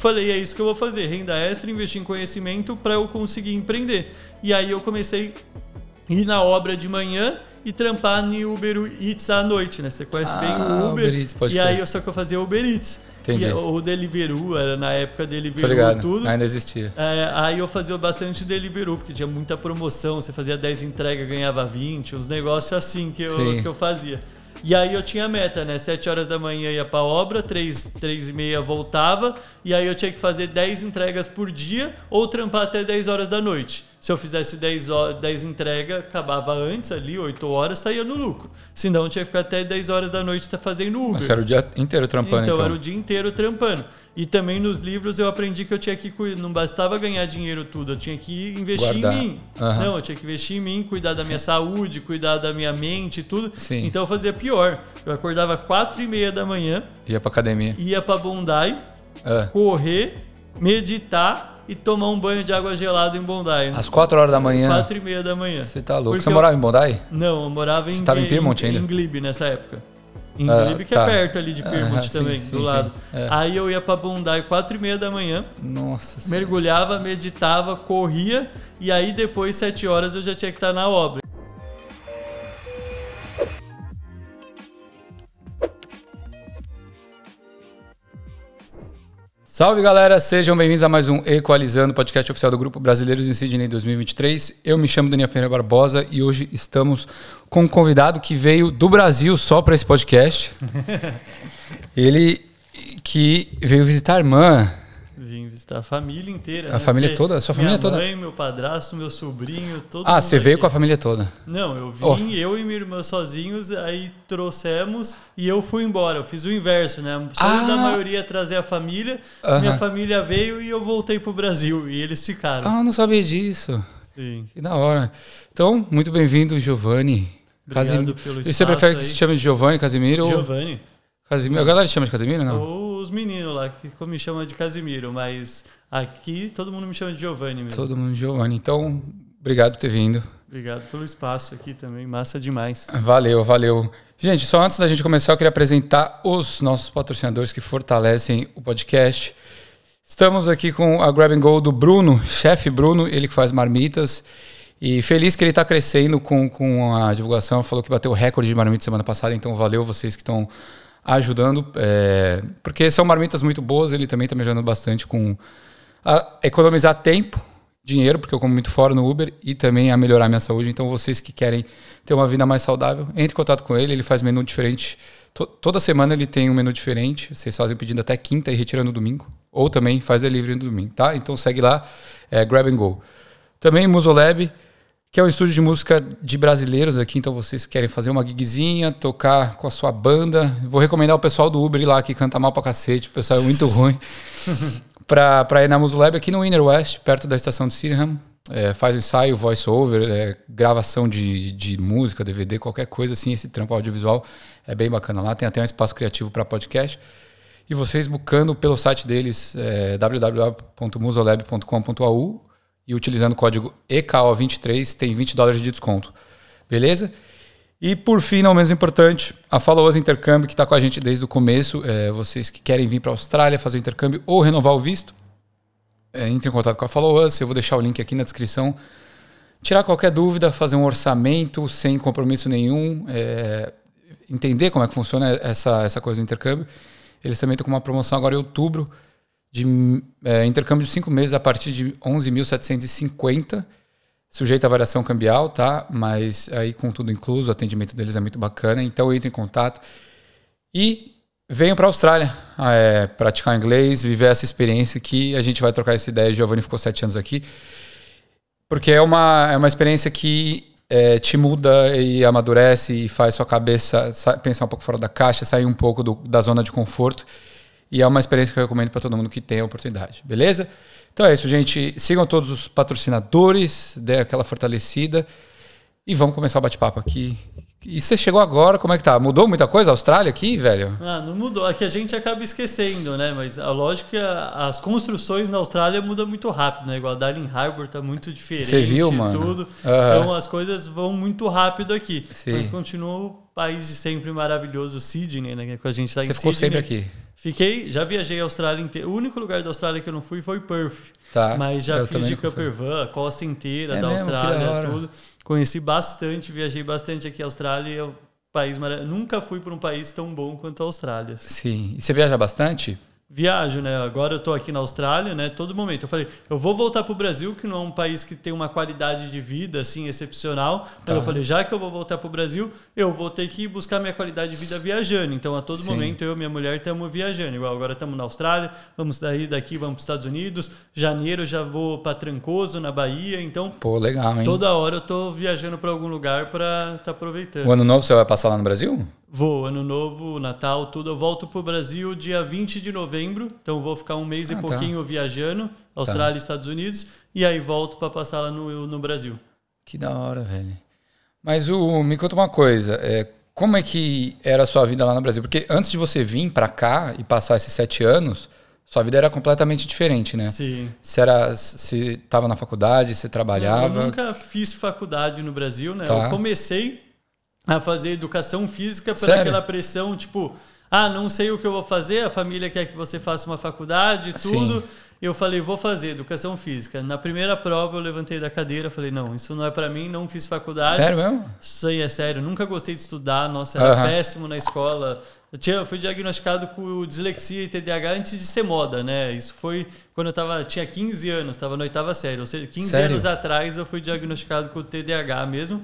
falei, é isso que eu vou fazer, renda extra, investir em conhecimento para eu conseguir empreender. E aí eu comecei a ir na obra de manhã e trampar no Uber Eats à noite, né? Você conhece Ah, bem o Uber. Uber Eats, pode e aí eu só que eu fazia Uber Eats. Entendi. E, o Deliveroo, era na época Deliveroo ligado. tudo. Ainda existia. É, aí eu fazia bastante Deliveroo, porque tinha muita promoção. Você fazia 10 entregas, ganhava 20, uns negócios assim que eu, Sim. que eu fazia. E aí eu tinha meta, né? 7 horas da manhã ia pra obra, 3, 3 e meia voltava, e aí eu tinha que fazer 10 entregas por dia ou trampar até 10 horas da noite. Se eu fizesse 10, ho- 10 entregas, acabava antes ali, 8 horas, saía no lucro. Senão eu tinha que ficar até 10 horas da noite tá fazendo Uber. Mas era o dia inteiro trampando, então, então. era o dia inteiro trampando. E também nos livros eu aprendi que eu tinha que cuidar, não bastava ganhar dinheiro tudo, eu tinha que investir Guardar. em mim. Aham. Não, eu tinha que investir em mim, cuidar da minha saúde, cuidar da minha mente e tudo. Sim. Então eu fazia pior. Eu acordava quatro e meia da manhã, Ia pra academia. ia pra Bondi, É. correr, meditar e tomar um banho de água gelada em Bondi. Às 4 horas da manhã. Quatro e meia da manhã. Você tá louco. Porque Você eu- morava em Bondai? Não, eu morava em, Você tava em Pyrmont em, ainda? em Glebe nessa época. Em Ah, Glebe, que tá. é perto ali de Aham, sim, também, sim, do sim. lado. É. Aí eu ia pra Bondi quatro e meia da manhã, Nossa senhora. mergulhava, meditava, corria e aí depois sete horas eu já tinha que estar na obra. Salve galera, sejam bem-vindos a mais um Equalizando, podcast oficial do Grupo Brasileiros em Sydney 2023. Eu me chamo Daniel Ferreira Barbosa e hoje estamos com um convidado que veio do Brasil só para esse podcast. Ele que veio visitar a irmã. Vim visitar a família inteira. A né? família Porque toda? A sua família minha toda? mãe, meu padrasto, meu sobrinho, todo Ah, você veio aqui. com a família toda. Não, eu vim, Oh. eu e minha irmã sozinhos, aí trouxemos e eu fui embora. Eu fiz o inverso, né? Sonho Ah. da maioria trazer a família. Aham. Minha família veio e eu voltei pro Brasil. E eles ficaram. Ah, não sabia disso. Sim. Que da hora. Então, muito bem-vindo, Giovanni. Obrigado Casimi- pelo E você espaço prefere que aí. se chame de Giovanni, Casimiro? ou- Giovanni. Casimiro? A galera te chama de Casimiro, não? Ou os meninos lá que me chamam de Casimiro, mas aqui todo mundo me chama de Giovanni mesmo. Todo mundo Giovanni. Então, obrigado por ter vindo. Obrigado pelo espaço aqui também, massa demais. Valeu, valeu. Gente, só antes da gente começar, eu queria apresentar os nossos patrocinadores que fortalecem o podcast. Estamos aqui com a Grab and Go do Bruno, chefe Bruno, ele que faz marmitas. E feliz que ele está crescendo com, com a divulgação. Falou que bateu o recorde de marmitas semana passada, então valeu vocês que estão ajudando. é, porque são marmitas muito boas, ele também está me ajudando bastante com economizar tempo, dinheiro, porque eu como muito fora no Uber, e também a melhorar minha saúde. Então, vocês que querem ter uma vida mais saudável, entre em contato com ele, ele faz menu diferente. To- toda semana ele tem um menu diferente. Vocês fazem pedido até quinta e retira no domingo. Ou também faz delivery no domingo, tá? Então segue lá, é, Grab and Go. Também Musolab, que é um estúdio de música de brasileiros aqui. Então vocês querem fazer uma gigzinha, tocar com a sua banda. Vou recomendar o pessoal do Uber lá que canta mal pra cacete. O pessoal é muito ruim pra, pra ir na Musolab aqui no Inner West, perto da estação de Sydenham. É, faz o ensaio, voice-over, é, gravação de, de música, DVD, qualquer coisa assim. Esse trampo audiovisual é bem bacana lá. Tem até um espaço criativo para podcast. E vocês buscando pelo site deles, é, www.musolab.com.au e utilizando o código EKO23 tem 20 dólares de desconto. Beleza? E por fim, não menos importante, a Follow Us Intercâmbio, que está com a gente desde o começo. É, vocês que querem vir para a Austrália fazer o intercâmbio ou renovar o visto, é, entre em contato com a Follow Us. Eu vou deixar o link aqui na descrição. Tirar qualquer dúvida, fazer um orçamento sem compromisso nenhum, é, entender como é que funciona essa, essa coisa do intercâmbio. Eles também estão com uma promoção agora em outubro de é, intercâmbio de cinco meses a partir de 11.750, sujeito à variação cambial, tá? Mas aí com tudo incluso, o atendimento deles é muito bacana. Então entre em contato e venham para a Austrália é, praticar inglês, viver essa experiência que a gente vai trocar essa ideia. Giovanni ficou sete anos aqui, porque é uma, é uma experiência que é, te muda e amadurece e faz sua cabeça sa- pensar um pouco fora da caixa, sair um pouco do- da zona de conforto. E é uma experiência que eu recomendo para todo mundo que tem a oportunidade, beleza? Então é isso, gente. Sigam todos os patrocinadores, dê aquela fortalecida e vamos começar o bate-papo aqui. E você chegou agora, como é que tá? Mudou muita coisa a Austrália aqui, velho? Ah, não mudou. É que a gente acaba esquecendo, né? Mas a lógica é as construções na Austrália mudam muito rápido, né? Igual a Darling Harbour tá muito diferente. Você viu, mano? Tudo. Aham. Então as coisas vão muito rápido aqui. Sim. Mas continua o país de sempre maravilhoso, Sydney, né? Que a gente tá em Você ficou Sydney. sempre aqui. Fiquei, já viajei a Austrália inteira. O único lugar da Austrália que eu não fui foi Perth. Tá. Mas já fiz de nunca fui. camper van, a costa inteira É da mesmo? Da Austrália, tudo. Conheci bastante, viajei bastante aqui a Austrália. É um país maravilhoso. Nunca fui para um país tão bom quanto a Austrália. Sim. E você viaja bastante? Viajo, né? Agora eu tô aqui na Austrália, né? Todo momento. Eu falei, eu vou voltar pro Brasil, que não é um país que tem uma qualidade de vida, assim, excepcional. Então Tá. eu falei, já que eu vou voltar pro Brasil, eu vou ter que buscar minha qualidade de vida viajando. Então, a todo Sim. momento, eu e minha mulher estamos viajando. Igual agora estamos na Austrália, vamos sair daqui, vamos pros Estados Unidos. Janeiro já vou para Trancoso, na Bahia. Então, Pô, legal, hein? toda hora eu tô viajando para algum lugar para estar aproveitando. O ano novo você vai passar lá no Brasil? Vou, ano novo, Natal, tudo. Eu volto pro Brasil dia 20 de novembro, então vou ficar um mês Ah, e tá. pouquinho viajando, Austrália e Estados Unidos, e aí volto para passar lá no, no Brasil. Que da hora, velho. Mas o, me conta uma coisa. É, como é que era a sua vida lá no Brasil? Porque antes de você vir pra cá e passar esses sete anos, sua vida era completamente diferente, né? Sim. Você era, você estava na faculdade, você Eu trabalhava. nunca fiz faculdade no Brasil, né? Tá. Eu comecei a fazer educação física por Sério? aquela pressão, tipo, ah, não sei o que eu vou fazer, a família quer que você faça uma faculdade, tudo. Sim. Eu falei, vou fazer educação física. Na primeira prova eu levantei da cadeira, falei, não, isso não é para mim, não fiz faculdade. Sério mesmo? Isso aí é sério, nunca gostei de estudar, nossa, era Aham. péssimo na escola. Eu, tinha, eu fui diagnosticado com dislexia e TDAH antes de ser moda, né? Isso foi quando eu tava, tinha 15 anos, estava na oitava série. Ou seja, 15 Sério? anos atrás eu fui diagnosticado com TDAH mesmo.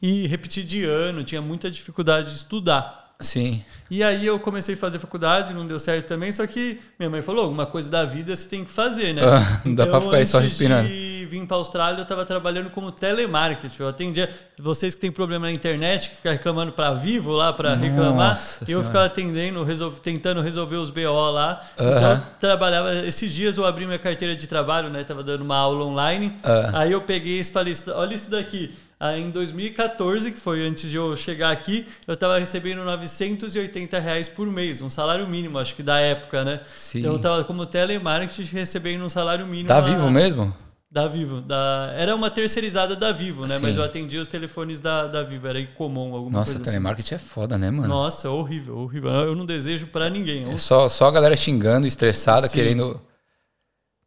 E repeti de ano, tinha muita dificuldade de estudar. Sim. E aí eu comecei a fazer faculdade, não deu certo também, só que minha mãe falou, alguma coisa da vida você tem que fazer, né? Ah, não dá pra ficar aí só respirando. de vir para a Austrália, eu estava trabalhando como telemarketing. Eu atendia vocês que têm problema na internet, que ficam reclamando para Vivo lá para reclamar. Eu Senhora. ficava atendendo, resolve- tentando resolver os BO lá. Então Aham. eu trabalhava. Esses dias eu abri minha carteira de trabalho, né? Tava dando uma aula online. Ah. Aí eu peguei e falei, olha isso daqui. Aí em 2014, que foi antes de eu chegar aqui, eu estava recebendo 980 reais por mês, um salário mínimo, acho que da época, né? Sim. Então eu estava como telemarketing recebendo um salário mínimo. Tá a- vivo mesmo? Da Vivo. Da... Era uma terceirizada da Vivo, né? Sim. Mas eu atendia os telefones da, da Vivo, era comum alguma Nossa, coisa assim. telemarketing é foda, né, mano? Nossa, horrível, horrível. Eu não desejo pra ninguém. É só, só a galera xingando, estressada, Sim. querendo.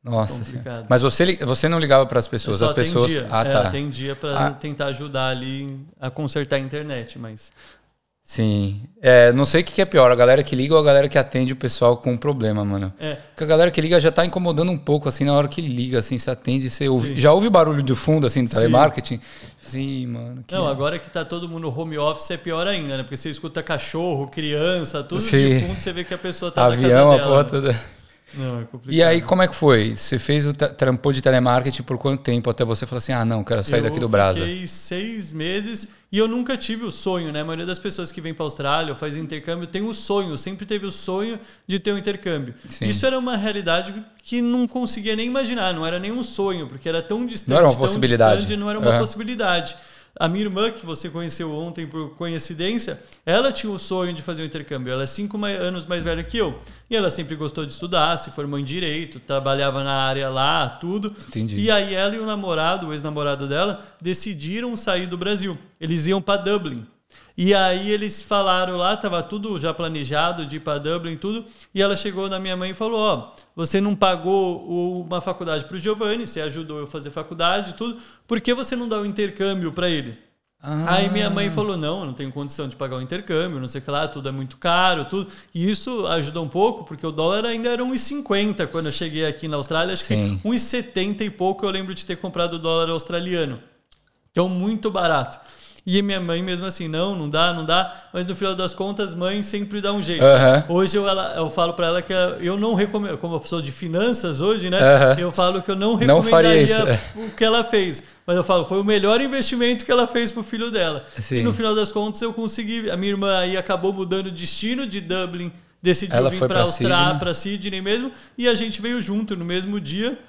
Nossa Complicado. Mas você, você não ligava para as pessoas? As pessoas. atendia. Ah, É, tá. atendia pra Ah. tentar ajudar ali a consertar a internet, mas... Sim. É, não sei o que é pior, a galera que liga ou a galera que atende o pessoal com problema, mano. É, Porque a galera que liga já tá incomodando um pouco, assim, na hora que liga, assim, você atende, você ouve. Sim. Já ouve barulho de fundo, assim, do Sim. telemarketing? Sim, mano. que- Não, agora que tá todo mundo home office é pior ainda, né? Porque você escuta cachorro, criança, tudo Sim. de fundo, você vê que a pessoa tá Avião, na a casa porra dela. Não, é complicado. E aí, como é que foi? Você fez o tra- trampou de telemarketing por quanto tempo até você falar assim, ah, não, quero sair eu daqui do Brasa? fiquei seis meses e eu nunca tive o sonho, né? A maioria das pessoas que vem para Austrália ou faz intercâmbio tem o sonho, sempre teve o sonho de ter um intercâmbio. Sim. Isso era uma realidade que não conseguia nem imaginar, não era nem um sonho, porque era tão distante, Não era uma possibilidade. distante, não era uma Aham. possibilidade. A minha irmã, que você conheceu ontem por coincidência, ela tinha o sonho de fazer um intercâmbio. Ela é cinco anos mais velha que eu. E ela sempre gostou de estudar, se formou em direito, trabalhava na área lá, tudo. Entendi. E aí ela e o namorado, o ex-namorado dela, decidiram sair do Brasil. Eles iam para Dublin. E aí eles falaram lá, tava tudo já planejado de ir para Dublin tudo. E ela chegou na minha mãe e falou: "Ó, você não pagou uma faculdade para o Giovanni, você ajudou eu a fazer faculdade e tudo. Por que você não dá o intercâmbio para ele?" Ah, Aí minha mãe falou: não, eu não tenho condição de pagar o intercâmbio, não sei o que lá, tudo é muito caro, tudo. E isso ajudou um pouco, porque o dólar ainda era 1,50 quando eu cheguei aqui na Austrália. Acho Sim. que 1,70 e pouco eu lembro de ter comprado o dólar australiano. Então, muito barato. E minha mãe mesmo assim, não, não dá, não dá. Mas no final das contas, mãe sempre dá um jeito. Aham. Hoje eu, ela- eu falo para ela que eu não recomendo, como eu sou de finanças hoje, né? Aham. Eu falo que eu não Não faria recomendaria isso, é. o que ela fez. Mas eu falo, foi o melhor investimento que ela fez pro filho dela. Sim. E no final das contas eu consegui. A minha irmã aí acabou mudando o destino de Dublin, decidiu Ela vir para pra Austrália, para Sydney mesmo, e a gente veio junto no mesmo dia.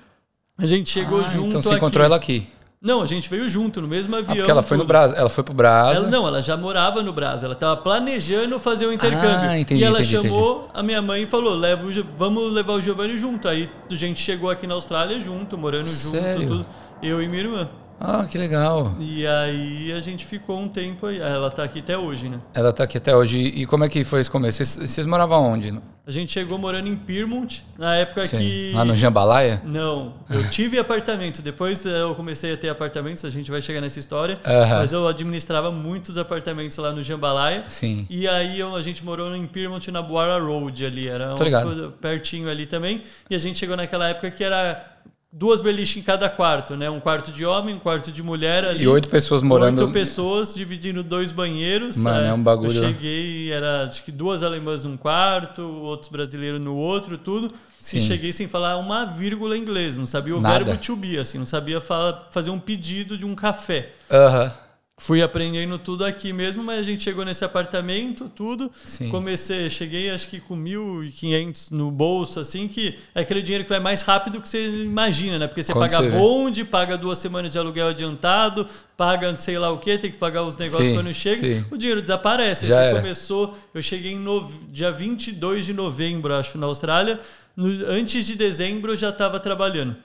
A gente chegou Ah, junto Então você aqui. encontrou ela aqui. Não, a gente veio junto no mesmo avião. Ah, porque ela foi no. Brasa. Ela foi pro Brasa. Ela, não, ela já morava no Brasil. Ela estava planejando fazer o intercâmbio. Ah, entendi, e ela entendi, chamou a minha mãe e falou: Leva o vamos levar o Giovanni junto. Aí a gente chegou aqui na Austrália junto, morando Sério? junto, tudo. Eu e minha irmã. Ah, que legal. E aí a gente ficou um tempo aí. Ela tá aqui até hoje, né? Ela tá aqui até hoje. E como é que foi esse começo? Vocês, vocês moravam onde? A gente chegou morando em Pyrmont, na época Sim. que. Lá no Jambalaya? Não, eu tive apartamento. Depois eh, eu comecei a ter apartamentos, a gente vai chegar nessa história. Aham. Mas eu administrava muitos apartamentos lá no Jambalaya. Sim. E aí eu- a gente morou em Pyrmont, na Boara Road ali. Era um- pertinho ali também. E a gente chegou naquela época que era duas beliches em cada quarto, né? Um quarto de homem, um quarto de mulher ali. E oito pessoas morando. Oito pessoas dividindo dois banheiros. Mano, é um bagulho- Eu cheguei, era acho que duas alemãs num quarto, outros brasileiros no outro, tudo. Sim. E cheguei sem falar uma vírgula em inglês. Não sabia o Nada. verbo to be, assim. Não sabia falar, fazer um pedido de um café. Aham. Fui aprendendo tudo aqui mesmo, mas a gente chegou nesse apartamento, tudo. Sim. Comecei, cheguei acho que com 1.500 no bolso, assim, que é aquele dinheiro que vai mais rápido que você imagina, né? Porque você Quando paga você bonde, paga duas semanas de aluguel adiantado, paga sei lá o que, tem que pagar os negócios Sim, quando chega, sim. o dinheiro desaparece. Já você era. começou, eu cheguei em nove- dia 22 de novembro, acho, na Austrália. No- antes de dezembro eu já estava trabalhando.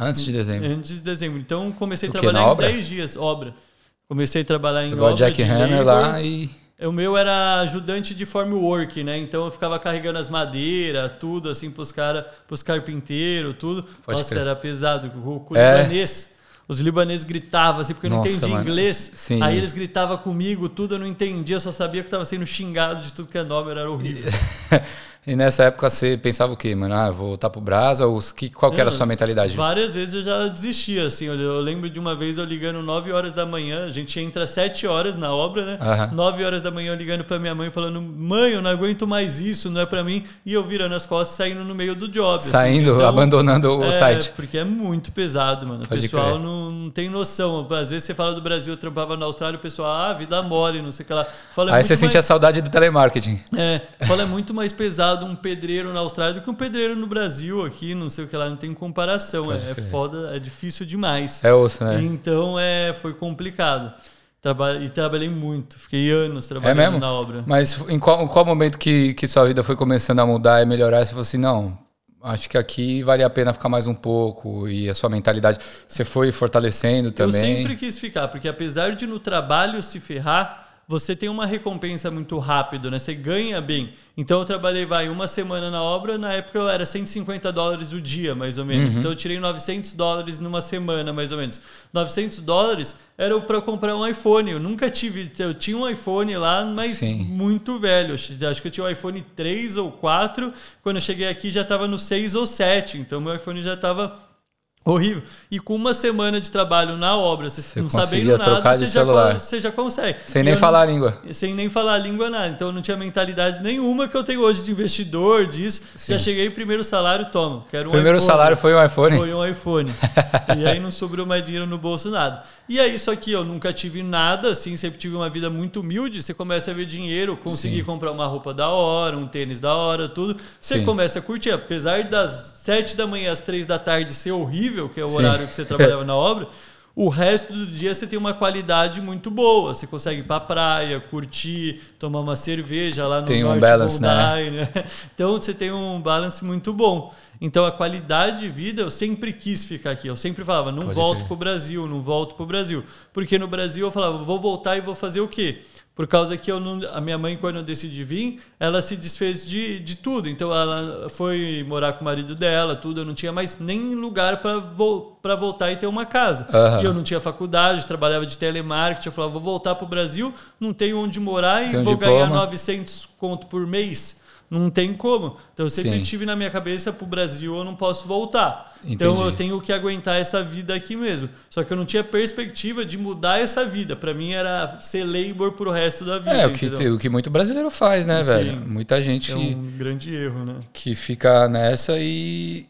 Antes de dezembro. Antes de dezembro. Então comecei a trabalhar em obra? 10 dias, obra. Comecei a trabalhar em Igual obra Jack de Hammer lá e. O meu era ajudante de formwork, né? Então eu ficava carregando as madeiras, tudo assim pros caras, pros carpinteiros, tudo. Pode Nossa, crer. era pesado. O É. libanês. Os libaneses gritavam assim, porque eu não Nossa, entendia mano. inglês. Sim. Aí eles gritavam comigo, tudo eu não entendia, eu só sabia que eu tava sendo xingado de tudo que é nome, era horrível. e nessa época você pensava o quê, mano? Ah, vou voltar pro Brasa? Ou que, qual que era a sua mentalidade? Várias vezes eu já desistia, assim. Eu, eu lembro de uma vez eu ligando 9 horas da manhã, a gente entra 7 horas na obra, né? Aham. 9 horas da manhã eu ligando pra minha mãe falando: Mãe, eu não aguento mais isso, não é pra mim. E eu virando as costas saindo no meio do job. assim, Saindo, então, abandonando o é, site. Porque é muito pesado, mano. Pode o pessoal não, não tem noção. Às vezes você fala do Brasil, eu trampava na Austrália, o pessoal, ah, vida mole, não sei o que lá. Fala, é Aí muito você mais- sentia saudade do telemarketing. é, fala é muito mais pesado um pedreiro na Austrália do que um pedreiro no Brasil aqui, não sei o que lá, não tem comparação. É, é foda, é difícil demais. É osso, né? Então é, foi complicado. Traba e trabalhei muito, fiquei anos É trabalhando mesmo? na obra. Mas em qual, em qual momento que, que sua vida foi começando a mudar e melhorar? Você falou assim, não, acho que aqui vale a pena ficar mais um pouco. E a sua mentalidade, você foi fortalecendo também. Eu sempre quis ficar, porque apesar de no trabalho se ferrar, você tem uma recompensa muito rápido, né? Você ganha bem. Então eu trabalhei, vai, uma semana na obra, na época eu era 150 dólares o dia, mais ou menos. Uhum. Então eu tirei 900 dólares numa semana, mais ou menos. 900 dólares era para comprar um iPhone. Eu nunca tive, eu tinha um iPhone lá, mas Sim. muito velho. Acho que eu tinha um iPhone 3 ou 4. Quando eu cheguei aqui já estava no 6 ou 7. Então meu iPhone já estava Horrível. E com uma semana de trabalho na obra, você, Você não sabendo nada, trocar de você já, você já consegue. Sem E nem falar a não- língua. Sem nem falar a língua, nada. Então eu não tinha mentalidade nenhuma que eu tenho hoje de investidor, disso. Sim. Já cheguei, primeiro salário, toma. Quero um Primeiro iPhone. salário foi um iPhone? Foi um iPhone. e aí não sobrou mais dinheiro no bolso, nada. E aí, só que eu nunca tive nada, assim, sempre tive uma vida muito humilde. Você começa a ver dinheiro, conseguir Sim. comprar uma roupa da hora, um tênis da hora, tudo. Você Sim. começa a curtir. Apesar das sete da manhã às três da tarde ser horrível, que é o Sim. horário que você trabalhava na obra, o resto do dia você tem uma qualidade muito boa. Você consegue ir pra praia, curtir, tomar uma cerveja lá no Tem um balance, né? Bondi, né? Então você tem um balance muito bom. Então a qualidade de vida eu sempre quis ficar aqui. Eu sempre falava, não Pode volto crer. pro Brasil, não volto pro Brasil. Porque no Brasil eu falava, vou voltar e vou fazer o quê? Por causa que eu não, a minha mãe, quando eu decidi vir, ela se desfez de, de tudo. Então ela foi morar com o marido dela, tudo. Eu não tinha mais nem lugar para vo, pra voltar e ter uma casa. Aham. E eu não tinha faculdade, trabalhava de telemarketing. Eu falava, vou voltar pro Brasil, não tenho onde morar e Tem vou ganhar diploma. 900 conto por mês. Não tem como. Então eu sempre Sim. tive na minha cabeça pro Brasil eu não posso voltar. Então Entendi. eu tenho que aguentar essa vida aqui mesmo. Só que eu não tinha perspectiva de mudar essa vida. Para mim era ser labor pro resto da vida. É, o que, entendeu? o que muito brasileiro faz, né, Sim. velho? Muita gente É um grande erro, né? que fica nessa e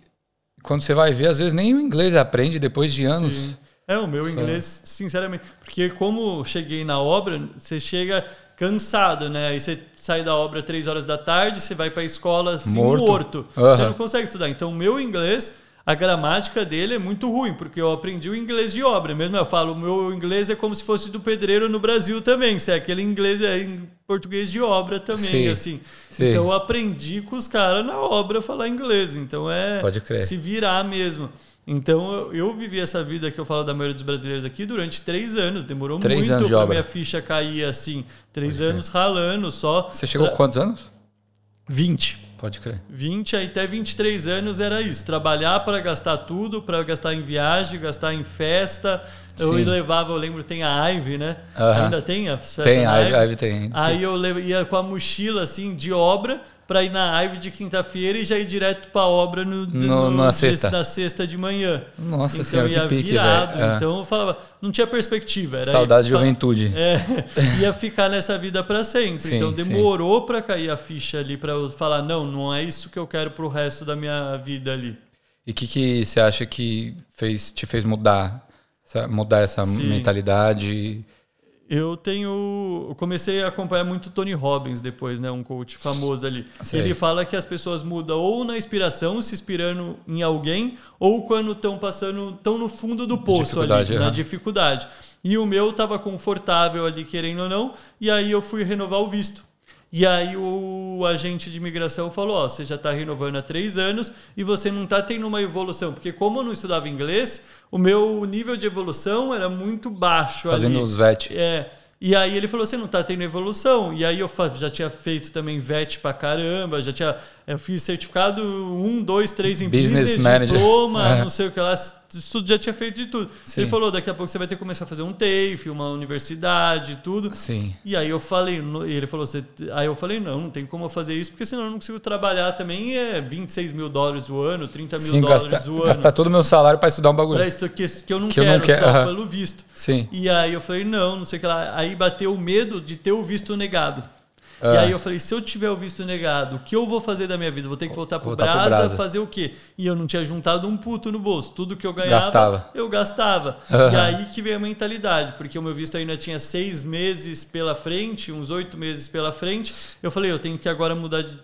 quando você vai ver, às vezes nem o inglês aprende depois de anos. Sim. É, o meu inglês, sinceramente. Porque como cheguei na obra, você chega cansado, né? Aí você sai da obra três horas da tarde, você vai pra escola assim, Morto. morto. Aham. Você não consegue estudar. Então, o meu inglês, a gramática dele é muito ruim, porque eu aprendi o inglês de obra. Mesmo eu falo, o meu inglês é como se fosse do pedreiro no Brasil também. Se é aquele inglês é em português de obra também, Sim, assim. sim. Então eu aprendi com os caras na obra a falar inglês. Então é Pode crer. se virar mesmo. Então eu, eu vivi essa vida que eu falo da maioria dos brasileiros aqui durante três anos. Demorou Três muito anos pra obra. minha ficha cair assim. Três Pode crer. anos ralando só. Você chegou pra- quantos anos? 20. Pode crer. 20 aí até 23 anos era isso. Trabalhar para gastar tudo, para gastar em viagem, gastar em festa. Eu Sim. levava, eu lembro, tem a Ivy, né? Ainda tem a festa Tem, a Ivy tem. Aí eu ia com a mochila assim de obra para ir na Ivy de quinta-feira e já ir direto para obra no, No- na dia- sexta. na sexta de manhã. Nossa então senhora, que ia pique, virado. É. Então eu falava, não tinha perspectiva. Era Saudade de juventude. é, ia ficar nessa vida para sempre. Sim, então demorou para cair a ficha ali para eu falar não, não é isso que eu quero pro resto da minha vida ali. E o que, que você acha que fez, te fez mudar? Mudar essa Sim. mentalidade? Eu tenho, eu comecei a acompanhar muito Tony Robbins depois, né, um coach famoso ali. Sei. Ele fala que as pessoas mudam ou na inspiração, se inspirando em alguém, ou quando estão passando, estão no fundo do poço ali, Dificuldade, na dificuldade. E o meu estava confortável ali, querendo ou não, e aí eu fui renovar o visto. E aí o agente de imigração falou, ó, você já está renovando há três anos e você não está tendo uma evolução. Porque como eu não estudava inglês, o meu nível de evolução era muito baixo Fazendo ali. os VET. É. E aí ele falou, você não tá tendo evolução. E aí eu já tinha feito também VET pra caramba, já tinha. Eu fiz certificado 1, 2, 3 em Business business, manager. diploma, É. não sei o que lá. Tudo já tinha feito de tudo. Sim. Ele falou, daqui a pouco você vai ter que começar a fazer um TAFE, uma universidade, tudo. Sim. E aí eu falei, e ele falou, você, aí eu falei, não, não tem como eu fazer isso, porque senão eu não consigo trabalhar também. É 26 mil dólares o ano, 30 mil Sim, dólares gastar, o ano. gastar todo o meu salário para estudar um bagulho. Pra isso que, que eu não Que eu quero, não quero, só aham. pelo visto. Sim. E aí eu falei, não, não sei o que lá. Aí bateu o medo de ter o visto negado. E Ah. aí eu falei, se eu tiver o visto negado, o que eu vou fazer da minha vida? Vou ter que voltar pro, Voltar pro Brasa, Brasa. fazer o quê? E eu não tinha juntado um puto no bolso. Tudo que eu ganhava, Gastava. eu gastava. Aham. E aí que veio a mentalidade, porque o meu visto ainda tinha seis meses pela frente, uns oito meses pela frente. Eu falei, eu tenho que agora mudar de-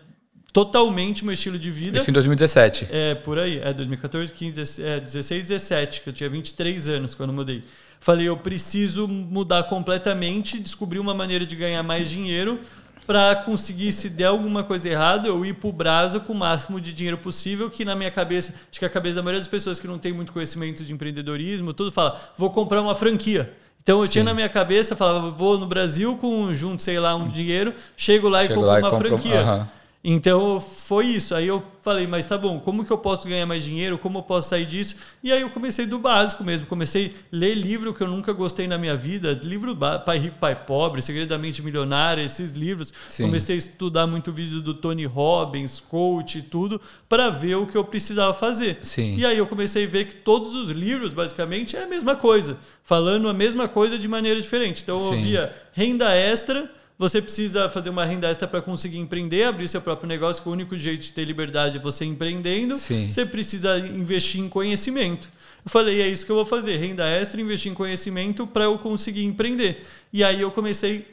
totalmente o meu estilo de vida. Isso em 2017. É, por aí. É 2014, 15, 16, é, 16, 17, que eu tinha 23 anos quando mudei. Falei, eu preciso mudar completamente, descobrir uma maneira de ganhar mais dinheiro para conseguir, se der alguma coisa errada, eu ir pro Brasa com o máximo de dinheiro possível, que na minha cabeça, acho que a cabeça da maioria das pessoas que não tem muito conhecimento de empreendedorismo, tudo fala, vou comprar uma franquia. Então eu tinha Sim. na minha cabeça, falava, vou no Brasil com junto, sei lá, um dinheiro, chego lá e Chego compro lá e uma compro- franquia. Então foi isso. Aí eu falei, mas tá bom, como que eu posso ganhar mais dinheiro? Como eu posso sair disso? E aí eu comecei do básico mesmo. Comecei a ler livro que eu nunca gostei na minha vida. Livro Pai Rico, Pai Pobre, Segredo da Mente Milionária, esses livros. Sim. Comecei a estudar muito vídeo do Tony Robbins, coach e tudo, para ver o que eu precisava fazer. Sim. E aí eu comecei a ver que todos os livros, basicamente, é a mesma coisa. Falando a mesma coisa de maneira diferente. Então eu Sim. via renda extra. Você precisa fazer uma renda extra para conseguir empreender, abrir seu próprio negócio, que o único jeito de ter liberdade é você empreendendo. Sim. Você precisa investir em conhecimento. Eu falei, é isso que eu vou fazer, renda extra, investir em conhecimento para eu conseguir empreender. E aí eu comecei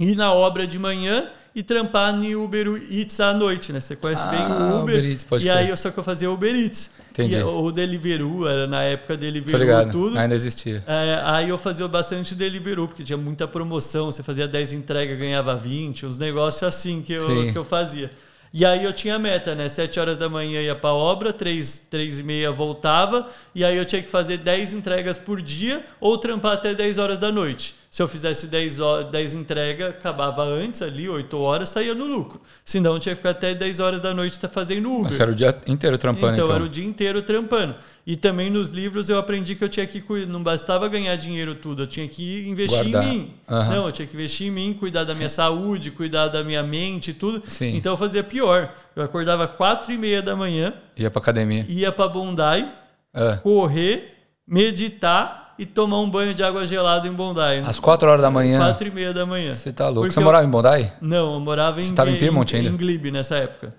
a ir na obra de manhã e trampar no Uber Eats à noite, né? Você conhece Ah, bem o Uber. Uber Eats, pode e aí eu só que eu fazia Uber Eats. Entendi. E, ou Deliveroo, era na época Deliveroo ligado. tudo. Ainda existia. É, aí eu fazia bastante Deliveroo, porque tinha muita promoção. Você fazia 10 entregas, ganhava 20, uns negócios assim que eu, Sim. que eu fazia. E aí eu tinha meta, né? 7 horas da manhã ia pra obra, 3, 3 e meia voltava, e aí eu tinha que fazer 10 entregas por dia ou trampar até 10 horas da noite. Se eu fizesse 10, horas, 10 entregas, acabava antes ali, 8 horas, saía no lucro. Senão eu tinha que ficar até 10 horas da noite tá fazendo Uber. Mas era o dia inteiro trampando, Então, então. era o dia inteiro trampando. E também nos livros eu aprendi que eu tinha que cuidar, não bastava ganhar dinheiro tudo, eu tinha que investir Guardar. em mim. Aham. Não, eu tinha que investir em mim, cuidar da minha saúde, cuidar da minha mente e tudo. Sim. Então eu fazia pior. Eu acordava quatro e meia da manhã, Ia pra academia. ia para Bondi, É. correr, meditar e tomar um banho de água gelada em Bondi. Às 4 horas da manhã. Quatro e meia da manhã. Você tá louco. Porque Você eu- morava em Bondai? Não, eu morava em, Você tava em em, ainda? em Glebe nessa época.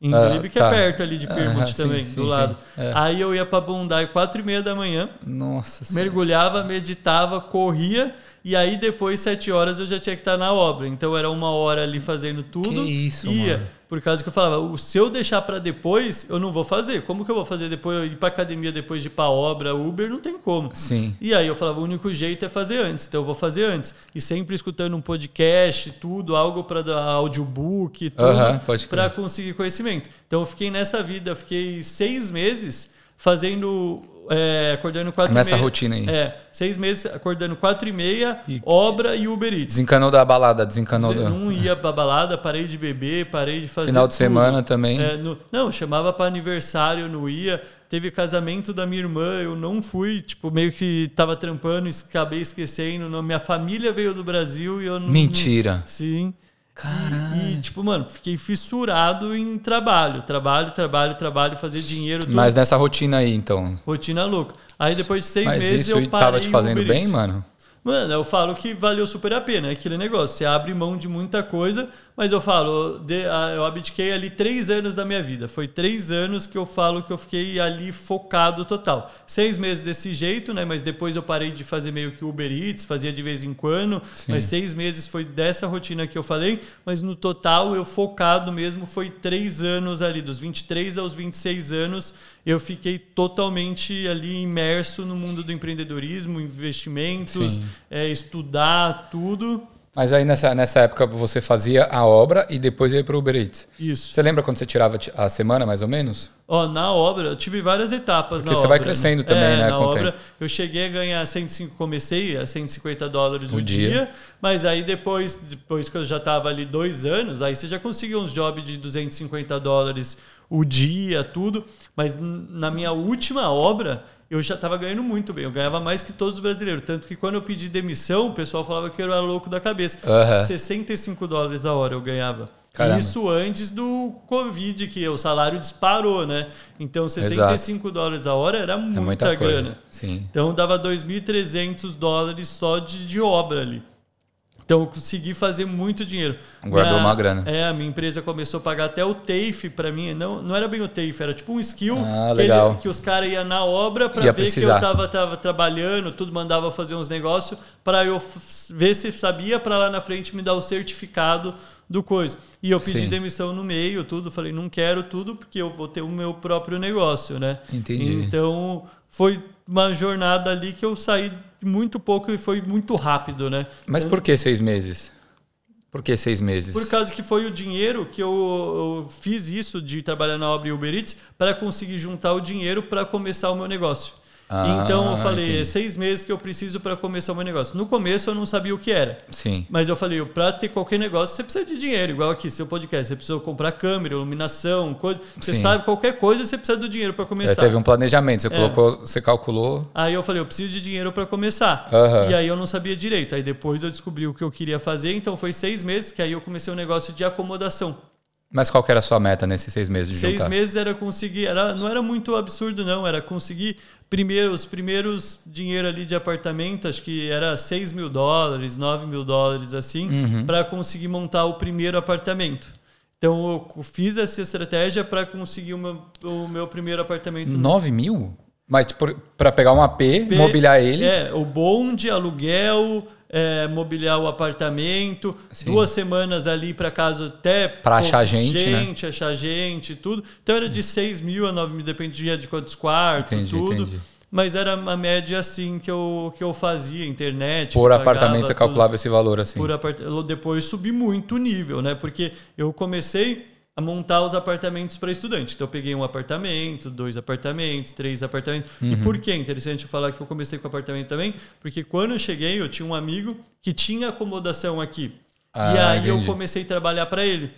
Em Ah, Glebe, que tá. é perto ali de Pyrmont sim, também, sim, do sim. lado. É. Aí eu ia pra Bondi quatro e meia da manhã, Nossa senhora. mergulhava, meditava, corria E aí depois, sete horas, eu já tinha que estar na obra. Então era uma hora ali fazendo tudo. Que isso, ia. mano. Por causa que eu falava, o- se eu deixar para depois, eu não vou fazer. Como que eu vou fazer depois? Ir para academia depois de ir para obra, Uber, não tem como. Sim. E aí eu falava, o único jeito é fazer antes, então eu vou fazer antes. E sempre escutando um podcast, tudo, algo para dar audiobook, tudo, crer. para conseguir conhecimento. Então eu fiquei nessa vida, fiquei seis meses fazendo, é, acordando quatro e meia. rotina aí. É, seis meses acordando quatro e meia, E- obra e Uber Eats. Desencanou da balada, desencanou Eu do. não ia pra balada, parei de beber, parei de fazer. Final de tudo. semana também. É, no- não, chamava pra aniversário, eu não ia. Teve casamento da minha irmã, eu não fui, tipo, meio que tava trampando, acabei esquecendo. Não, minha família veio do Brasil e eu não. Mentira. Sim. Caralho. E, e, tipo, mano, fiquei fissurado em trabalho. Trabalho, trabalho, trabalho, fazer dinheiro, tudo. Mas nessa rotina aí, então. Rotina louca. Aí depois de seis Mas meses isso eu parei tava te fazendo bem, mano? Mano, eu falo que valeu super a pena. É aquele negócio. Você abre mão de muita coisa, mas eu falo, eu abdiquei ali três anos da minha vida. Foi três anos que eu falo que eu fiquei ali focado total. Seis meses desse jeito, né? Mas depois eu parei de fazer meio que Uber Eats, fazia de vez em quando. Sim. Mas seis meses foi dessa rotina que eu falei. Mas no total, eu focado mesmo foi três anos ali. Dos 23 aos 26 anos, eu fiquei totalmente ali imerso no mundo do empreendedorismo, investimentos, é, estudar tudo. Mas aí nessa, nessa época você fazia a obra e depois ia pro Uber Eats. Isso. Você lembra quando você tirava a semana, mais ou menos? Ó, na obra, eu tive várias etapas Porque na você obra. vai crescendo também, É, né, Na com o obra, tempo. eu cheguei a ganhar 105, comecei a 150 dólares O o, dia. dia. mas aí depois, depois que eu já estava ali dois anos, aí você já conseguiu uns jobs de 250 dólares o dia, tudo. Mas na minha última obra, eu já estava ganhando muito bem. Eu ganhava mais que todos os brasileiros. Tanto que quando eu pedi demissão, o pessoal falava que eu era louco da cabeça. Aham. 65 dólares a hora eu ganhava. Caramba. Isso antes do Covid, que o salário disparou, né? Então, 65 dólares a hora era muita, É muita coisa. grana. Sim. Então, dava 2.300 dólares só de, de obra ali. Então, eu consegui fazer muito dinheiro. Guardou Minha- uma grana. É, a minha empresa começou a pagar até o TAFE para mim. Não, não era bem o TAFE, era tipo um skill Ah, que, legal. ele- que os caras iam na obra para ver precisar. que eu tava, tava trabalhando, tudo mandava fazer uns negócios para eu ver se sabia para lá na frente me dar o certificado do coisa. E eu pedi Sim. demissão no meio, tudo. Falei, não quero tudo porque eu vou ter o meu próprio negócio, né? Entendi. Então, foi uma jornada ali que eu saí muito pouco e foi muito rápido, né? Mas por que seis meses? Por que seis meses? Por causa que foi o dinheiro que eu, eu fiz isso de trabalhar na obra Uber Eats para conseguir juntar o dinheiro para começar o meu negócio. Ah, então eu falei, entendi. é seis meses que eu preciso para começar o meu negócio. No começo eu não sabia o que era. Sim. Mas eu falei, para ter qualquer negócio, você precisa de dinheiro, igual aqui, seu podcast. Você precisa comprar câmera, iluminação, coisa. Você Sim. sabe, qualquer coisa você precisa do dinheiro para Já começar. teve um planejamento, É. você colocou, você calculou. Aí eu falei, eu preciso de dinheiro para começar. Aham. E aí eu não sabia direito. Aí depois eu descobri o que eu queria fazer, então foi seis meses que aí eu comecei um negócio de acomodação. Mas qual que era a sua meta nesses seis meses de Seis juntar? meses era conseguir, era, não era muito absurdo não, era conseguir primeiro, os primeiros dinheiro ali de apartamento, acho que era 6 mil dólares, 9 mil dólares assim, Uhum. para conseguir montar o primeiro apartamento. Então eu fiz essa estratégia para conseguir o meu, o meu primeiro apartamento. no 9 mil? Mas por- pra pegar um AP, P- mobiliar ele. É, o bonde, aluguel, é, mobiliar o apartamento, Sim. duas semanas ali para casa até Pra achar gente, né? gente achar gente, tudo. Então era de 6 mil a 9 mil, dependia de quantos quartos, Entendi, tudo. entendi. Mas era uma média assim que eu, que eu fazia, internet. Por apartamento você tudo calculava esse valor assim. por apart... Depois subi muito o nível, né? Porque eu comecei a montar os apartamentos para estudante. Então eu peguei um apartamento, dois apartamentos, três apartamentos. E Uhum. por que é interessante eu falar que eu comecei com apartamento também? Porque quando eu cheguei, eu tinha um amigo que tinha acomodação aqui. Ah, e aí eu entendi. comecei a trabalhar para ele.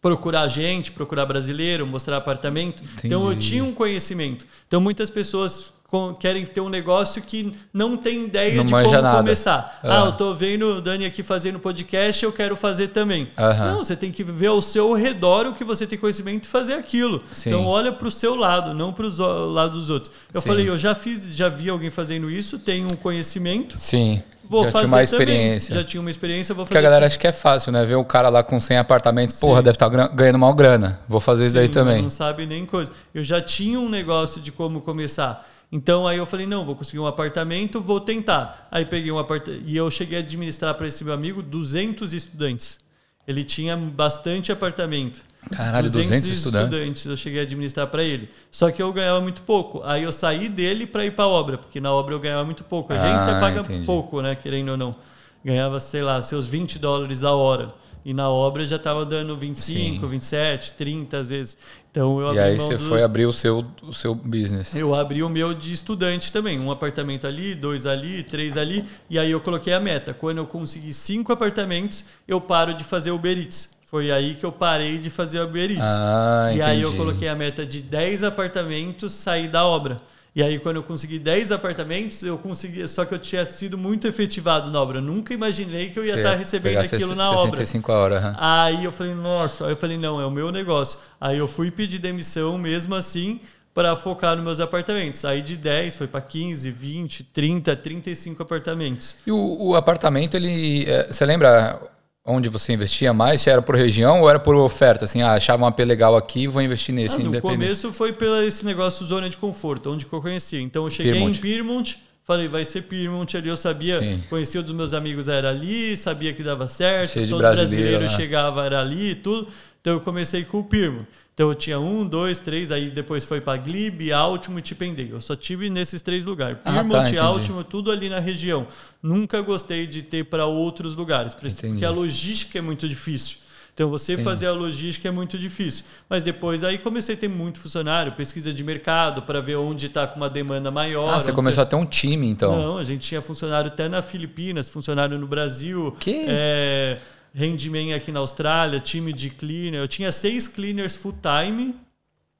Procurar gente, procurar brasileiro, mostrar apartamento. Então eu Entendi. tinha um conhecimento. Então muitas pessoas querem ter um negócio que não tem ideia Não de como nada. começar. Ah. Ah, eu tô vendo o Dani aqui fazendo podcast, eu quero fazer também. Aham. Não, você tem que ver ao seu redor o que você tem conhecimento e fazer aquilo. Sim. Então olha para o seu lado, não para o lado dos outros. Eu Sim. falei, eu já fiz, já vi alguém fazendo isso, tenho um conhecimento, Sim. vou já fazer tinha uma também. experiência. Já tinha uma experiência, vou Porque fazer. a galera acha que é fácil, né? Ver o cara lá com 100 apartamentos, porra, Sim. deve estar ganhando mal grana. Vou fazer isso daí Sim, também. Não sabe nem coisa. Eu já tinha um negócio de como começar. Então aí eu falei, não, vou conseguir um apartamento, vou tentar. Aí peguei um apartamento e eu cheguei a administrar para esse meu amigo 200 estudantes. Ele tinha bastante apartamento. Caralho, 200, estudantes. estudantes eu cheguei a administrar para ele. Só que eu ganhava muito pouco. Aí eu saí dele para ir para a obra, porque na obra eu ganhava muito pouco. A agência ah, paga entendi. pouco, né, querendo ou não. Ganhava, sei lá, seus 20 dólares a hora. E na obra já estava dando 25, Sim. 27, 30 às vezes. Então eu E aí você do... foi abrir o seu, o seu business. Eu abri o meu de estudante também. Um apartamento ali, dois ali, três ali. E aí eu coloquei a meta. Quando eu conseguir cinco apartamentos, eu paro de fazer Uber Eats. Foi aí que eu parei de fazer Uber Eats. Ah, e entendi. aí eu coloquei a meta de 10 apartamentos sair da obra. E aí, quando eu consegui 10 apartamentos, eu consegui. Só que eu tinha sido muito efetivado na obra. Eu nunca imaginei que eu ia Você estar recebendo aquilo na 65 obra. Uhum. Aí eu falei, nossa. Aí eu falei, não, é o meu negócio. Aí eu fui pedir demissão mesmo assim para focar nos meus apartamentos. Aí de 10 foi para 15, 20, 30, 35 apartamentos. E o, o apartamento, ele. É, você lembra onde você investia mais? Se era por região ou era por oferta? Assim, ah, achava um AP legal aqui, vou investir nesse. Ah, no começo foi pelo esse negócio zona de conforto, onde eu conhecia. Então eu cheguei Piedmont. em Piedmont, falei, vai ser Piedmont ali. Eu sabia, Sim. conhecia dos meus amigos, era ali, sabia que dava certo, Cheio todo brasileiro, brasileiro né? chegava, era ali tudo. Então eu comecei com o Piedmont. Então eu tinha um, dois, três, aí depois foi para Glebe, Altimo e Tipendei. Eu só tive nesses três lugares. Ah, tá, e Altimo, tudo ali na região. Nunca gostei de ter para outros lugares, porque entendi. a logística é muito difícil. Então você Sim. fazer a logística é muito difícil. Mas depois aí comecei a ter muito funcionário, pesquisa de mercado para ver onde está com uma demanda maior. Ah, você começou a ter um time então? Não, a gente tinha funcionário até na Filipinas, funcionário no Brasil. Que? É Handman aqui na Austrália, time de cleaner. Eu tinha seis cleaners full time.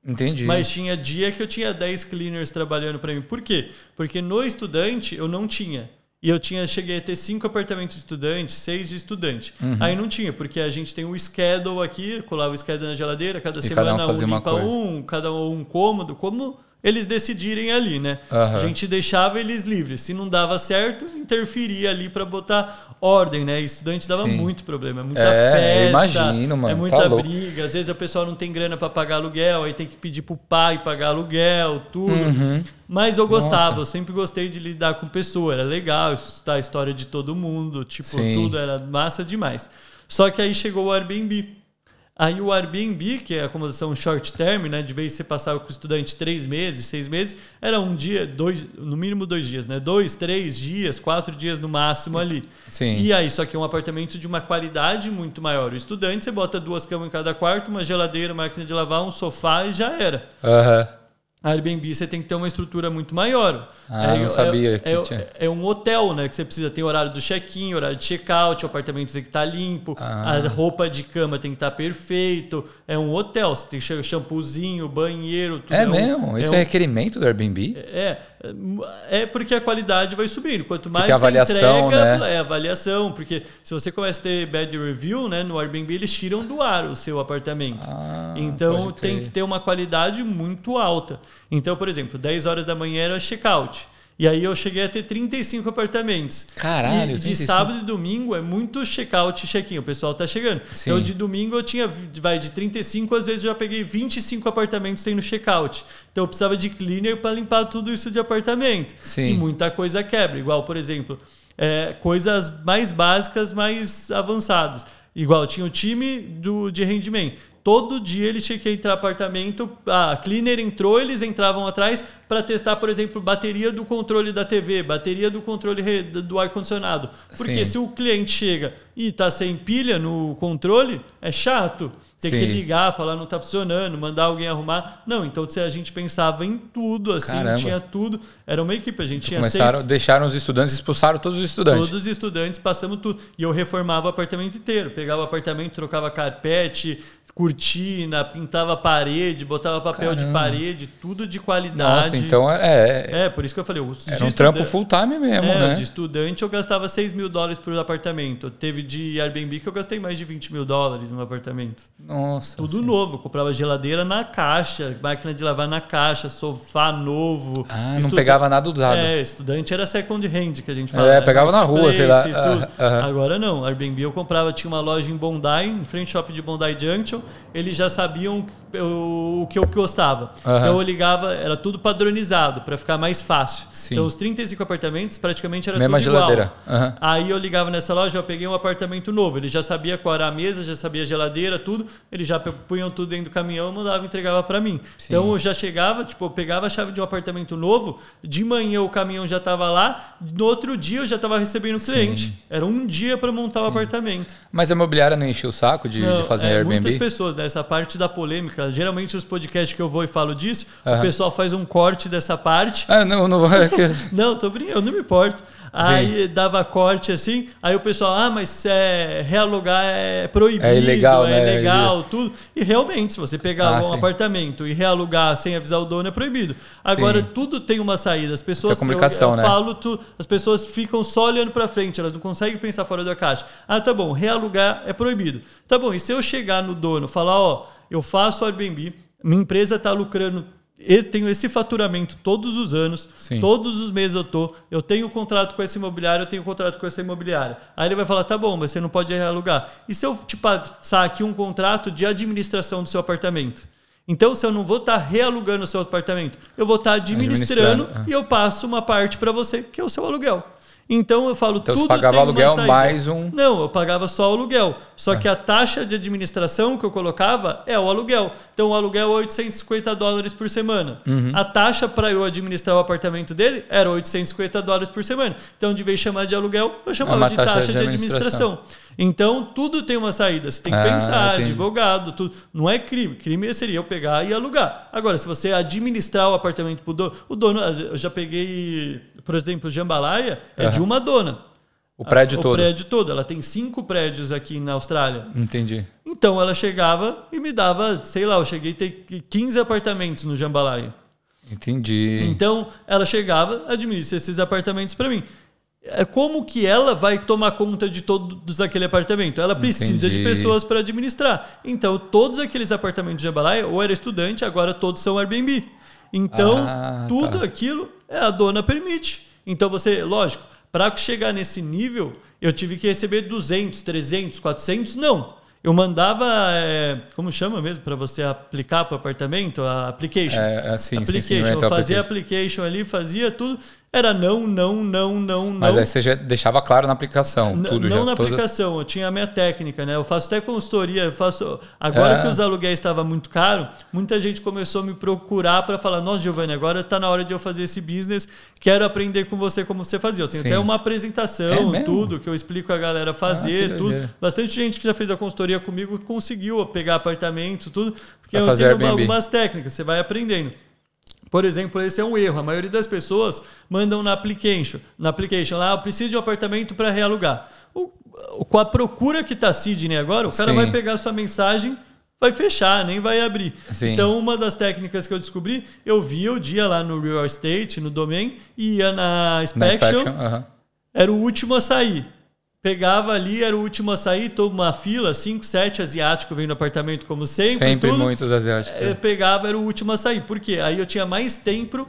Entendi. Mas tinha dia que eu tinha dez cleaners trabalhando para mim. Por quê? Porque no estudante eu não tinha. E eu tinha, cheguei a ter cinco apartamentos de estudante, seis de estudante. Uhum. Aí não tinha, porque a gente tem o schedule aqui, colava o schedule na geladeira, cada e semana cada um, um limpa um, cada um cômodo, como eles decidirem ali, né? Uhum. A gente deixava eles livres. Se não dava certo, interferia ali para botar ordem, né? Estudante dava Sim. muito problema, é muita é, festa, imagino, mano. é muita tá briga. Às vezes o pessoal não tem grana para pagar aluguel, aí tem que pedir pro pai pagar aluguel, tudo. Uhum. Mas eu gostava, Nossa. eu sempre gostei de lidar com pessoa, era legal escutar a história de todo mundo, tipo, Sim. tudo era massa demais. Só que aí chegou o Airbnb. Aí o Airbnb, que é a acomodação short term, né, de vez você passava com o estudante três meses, seis meses, era um dia, dois, no mínimo dois dias, né? Dois, três dias, quatro dias no máximo ali. Sim. E aí, só que é um apartamento de uma qualidade muito maior. O estudante, você bota duas camas em cada quarto, uma geladeira, máquina de lavar, um sofá e já era. Aham. Uhum. Airbnb você tem que ter uma estrutura muito maior. Ah, é, não sabia é, que é, tinha. É um hotel, né? Que você precisa ter horário do check-in, horário de check-out, o apartamento tem que estar tá limpo, ah. a roupa de cama tem que estar tá perfeito. É um hotel, você tem shampoozinho, banheiro, tudo. É, é mesmo? Um, Esse é, um, requerimento do Airbnb? É. É porque a qualidade vai subindo. Quanto mais a avaliação, entrega, né? é avaliação. Porque se você começa a ter bad review, né, no Airbnb eles tiram do ar o seu apartamento. Ah, então tem que ter uma qualidade muito alta. Então, por exemplo, 10 horas da manhã era check-out. E aí eu cheguei a ter 35 apartamentos. Caralho, e de 35. sábado e domingo é muito check-out e check-in. O pessoal tá chegando. Sim. Então de domingo eu tinha, vai de 35, às vezes eu já peguei 25 apartamentos tendo check-out. Então eu precisava de cleaner para limpar tudo isso de apartamento. Sim. E muita coisa quebra. Igual, por exemplo, é, coisas mais básicas, mais avançadas. Igual, tinha o time do, de rendimento. Todo dia ele tinha que entrar no apartamento, a cleaner entrou, eles entravam atrás para testar, por exemplo, bateria do controle da TV, bateria do controle do ar-condicionado. Porque Sim. se o cliente chega e está sem pilha no controle, é chato. Tem Sim. que ligar, falar não está funcionando, mandar alguém arrumar. Não, então a gente pensava em tudo, assim, Caramba. tinha tudo. Era uma equipe, a gente tinha Começaram, seis... deixaram os estudantes, expulsaram todos os estudantes. Todos os estudantes, passamos tudo. E eu reformava o apartamento inteiro. Pegava o apartamento, trocava carpete, cortina, pintava parede, botava papel Caramba. de parede, tudo de qualidade. Nossa, então é. É, é por isso que eu falei. Era um trampo full time mesmo, é, né? De estudante eu gastava 6 mil dólares por apartamento. Teve de Airbnb que eu gastei mais de 20 mil dólares no apartamento. Nossa. Tudo novo. Eu comprava geladeira na caixa, máquina de lavar na caixa, sofá novo. Ah, não pegava nada usado. É, estudante era second hand que a gente falava. É, pegava na rua, sei lá. Uh -huh. Agora não. Airbnb eu comprava, tinha uma loja em Bondi, em frente ao shopping de Bondi Junction eles já sabiam o, que eu gostava. Aham. Então eu ligava, era tudo padronizado para ficar mais fácil. Sim. Então os 35 apartamentos praticamente era Mesma tudo igual. geladeira. Aham. Aí eu ligava nessa loja, eu peguei um apartamento novo. Ele já sabia qual era a mesa, já sabia a geladeira, tudo. Eles já punham tudo dentro do caminhão, mandavam e entregava para mim. Sim. Então eu já chegava, tipo, eu pegava a chave de um apartamento novo, de manhã o caminhão já estava lá, no outro dia eu já estava recebendo o cliente. Era um dia para montar o apartamento. Mas a imobiliária não encheu o saco de, Não, de fazer é, Airbnb? Muitas pessoas, né? Essa parte da polêmica, geralmente os podcasts que eu vou e falo disso, Aham. o pessoal faz um corte dessa parte. Ah, não, não que- Não, tô brincando, eu não me importo. Aí dava corte assim, aí o pessoal, ah, mas é, realugar é proibido, É ilegal, é né? ilegal, tudo. E realmente, se você pegar Ah, um sim. apartamento e realugar sem avisar o dono, é proibido. Agora, Sim. tudo tem uma saída. As pessoas, Tem comunicação, eu, eu né? falo, tu, as pessoas ficam só olhando pra frente, elas não conseguem pensar fora da caixa. Ah, tá bom, realugar é proibido. Tá bom, e se eu chegar no dono, falar, ó, eu faço Airbnb, minha empresa tá lucrando, eu tenho esse faturamento todos os anos, Sim. todos os meses eu tô, eu tenho contrato com essa imobiliária, eu tenho contrato com essa imobiliária. Aí ele vai falar, tá bom, mas você não pode realugar. E se eu te passar aqui um contrato de administração do seu apartamento? Então, se eu não vou estar realugando o seu apartamento, eu vou estar administrando, Administrando, é. e eu passo uma parte para você, que é o seu aluguel. Então eu falo Então tudo você pagava aluguel mais um- Não, eu pagava só o aluguel. Só que a taxa de administração que eu colocava é o aluguel. Então o aluguel é 850 dólares por semana. Uhum. A taxa para eu administrar o apartamento dele era 850 dólares por semana. Então, de vez de chamar de aluguel, eu chamava uma de taxa taxa, de de administração. administração. Então, tudo tem uma saída. Você tem que Ah, pensar, entendi. advogado, tudo. Não é crime. Crime seria eu pegar e alugar. Agora, se você administrar o apartamento pro dono, o dono, eu já peguei, por exemplo, o Jambalaya, é de Aham. uma dona. O prédio o todo. prédio todo. Ela tem cinco prédios aqui na Austrália. Entendi. Então ela chegava e me dava, sei lá, eu cheguei a ter 15 apartamentos no Jambalaya. Entendi. Então ela chegava, administra esses apartamentos para mim. É como que ela vai tomar conta de todos aquele apartamento? Ela precisa de Entendi. pessoas para administrar. Então todos aqueles apartamentos de Jambalaya, ou era estudante, agora todos são Airbnb. Então Ah, tudo tá. aquilo é a dona permite. Então você, lógico, para chegar nesse nível, eu tive que receber 200, 300, 400, não. Eu mandava, é, como chama mesmo, para você aplicar para o apartamento? A application. É, é, sim, sim, sim, application. eu fazia application. application ali, fazia tudo. Era não, não, não, não, não. Mas aí você já deixava claro na aplicação, N- tudo não já. na todas- aplicação, eu tinha a minha técnica, né? Eu faço até consultoria, eu faço. Agora É. que os aluguéis estavam muito caro, muita gente começou a me procurar para falar: Nossa, Giovanni, agora está na hora de eu fazer esse business, quero aprender com você como você fazia. Eu tenho Sim. até uma É apresentação, mesmo? tudo, que eu explico a galera Ah, fazer, que tudo. doideira. Bastante gente que já fez a consultoria comigo conseguiu pegar apartamento, tudo, porque Pra eu tenho algumas técnicas, você vai aprendendo. Por exemplo, esse é um erro. A maioria das pessoas mandam na application, na application lá, eu preciso de um apartamento para realugar. O- com a procura que tá Sidney agora, o cara Sim. vai pegar sua mensagem, vai fechar, nem vai abrir. Sim. Então, uma das técnicas que eu descobri, eu via o dia lá no Real Estate, no Domain, e ia na Na Inspection, inspection. aham. era o último a sair. Pegava ali, era o último a sair, toda uma fila, 5, 7 asiático vem no apartamento como sempre. Sempre tudo. muitos asiáticos. Eu pegava, era o último a sair. Por quê? Aí eu tinha mais tempo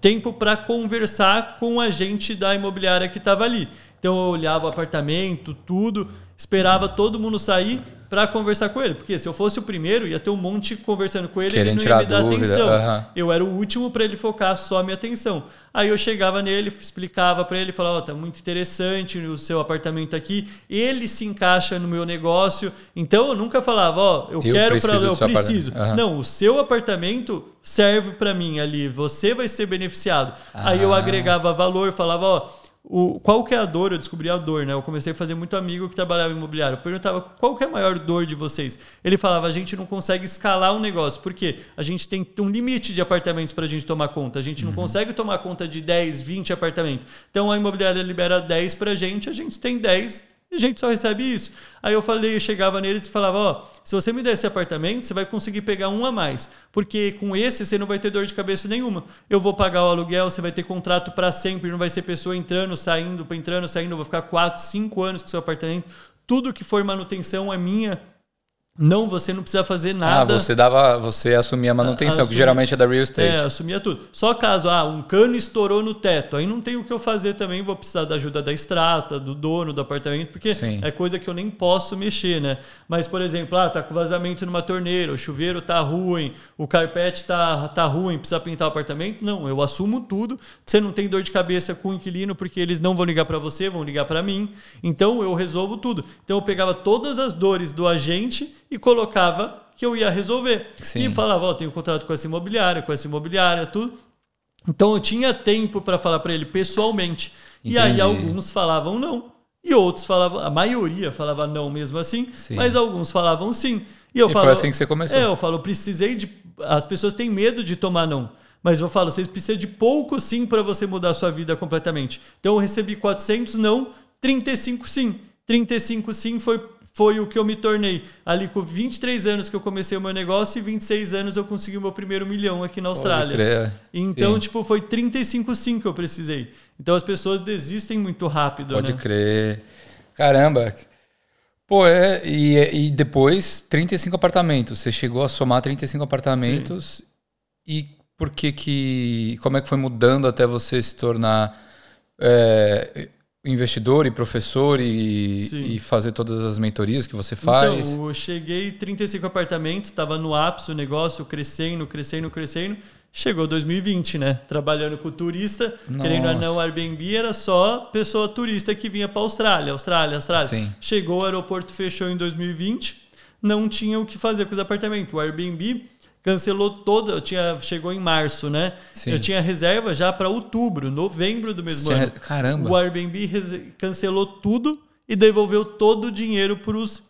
tempo para conversar com a gente da imobiliária que estava ali. Então eu olhava o apartamento, tudo, esperava todo mundo sair para conversar com ele. Porque se eu fosse o primeiro, ia ter um monte conversando com ele e ele Querendo não ia me dar dúvida, atenção. Eu era o último para ele focar só a minha atenção. Aí eu chegava nele, explicava para ele, falava, ó, tá muito interessante o seu apartamento aqui, ele se encaixa no meu negócio. Então eu nunca falava, ó, eu, Eu quero para eu preciso. Não, o seu apartamento serve para mim ali, você vai ser beneficiado. Aí eu Ah. agregava valor, falava, ó, o, qual que é a dor? Eu descobri a dor, né? Eu comecei a fazer muito amigo que trabalhava em imobiliário. Eu perguntava qual que é a maior dor de vocês. Ele falava, a gente não consegue escalar o negócio. Por quê? A gente tem um limite de apartamentos para a gente tomar conta. A gente Uhum. não consegue tomar conta de 10, 20 apartamentos. Então a imobiliária libera 10 para a gente, a gente tem 10 e a gente só recebe isso. Aí eu falei, eu chegava neles e falava, ó, se você me der esse apartamento, você vai conseguir pegar um a mais, porque com esse você não vai ter dor de cabeça nenhuma. Eu vou pagar o aluguel, você vai ter contrato para sempre, não vai ser pessoa entrando, saindo, entrando, saindo, eu vou ficar 4, 5 anos com seu apartamento. Tudo que for manutenção é minha. Não, você não precisa fazer nada. Ah, você dava, você assumia a manutenção, Assumia- que geralmente é da real estate. É, assumia tudo. Só caso, ah, um cano estourou no teto, aí não tem o que eu fazer também, vou precisar da ajuda da extrata, do dono do apartamento, porque Sim. é coisa que eu nem posso mexer, né? Mas, por exemplo, ah, tá com vazamento numa torneira, o chuveiro tá ruim, o carpete tá, tá ruim, precisa pintar o apartamento. Não, eu assumo tudo. Você não tem dor de cabeça com o inquilino, porque eles não vão ligar para você, vão ligar para mim. Então eu resolvo tudo. Então eu pegava todas as dores do agente e colocava que eu ia resolver. Sim. E falava, ó, tenho contrato com essa imobiliária, com essa imobiliária, tudo. Então eu tinha tempo para falar para ele pessoalmente. E aí Entendi. alguns falavam não. E outros falavam, a maioria falava não mesmo assim, Sim. mas alguns falavam sim. E eu E falo, foi assim que você começou. É, eu falo, precisei de. As pessoas têm medo de tomar não. Mas eu falo, vocês precisam de pouco sim para você mudar a sua vida completamente. Então eu recebi 400 não, 35 sim. 35 sim foi, foi o que eu me tornei. Ali com 23 anos que eu comecei o meu negócio e 26 anos eu consegui o meu primeiro milhão aqui na Pode Austrália. crer. Então, Sim. tipo, foi 35 sim que eu precisei. Então as pessoas desistem muito rápido, Pode né? crer. Caramba. Pô, é. E, e depois, 35 apartamentos. Você chegou a somar 35 apartamentos. E por que que. Como é que foi mudando até você se tornar é, investidor e professor e, e fazer todas as mentorias que você faz? Então, eu cheguei 35 apartamentos, tava no ápice o negócio, crescendo, crescendo, crescendo. Chegou 2020, né? Trabalhando com turista, querendo ou Nossa. não, Airbnb era só pessoa turista que vinha para Austrália, Austrália, Austrália. Sim. Chegou, o aeroporto fechou em 2020, não tinha o que fazer com os apartamentos. O Airbnb cancelou todo, eu tinha chegou em março, né? Sim. Eu tinha reserva já para outubro, novembro do mesmo Tinha- ano. Caramba. O Airbnb cancelou tudo e devolveu todo o dinheiro para os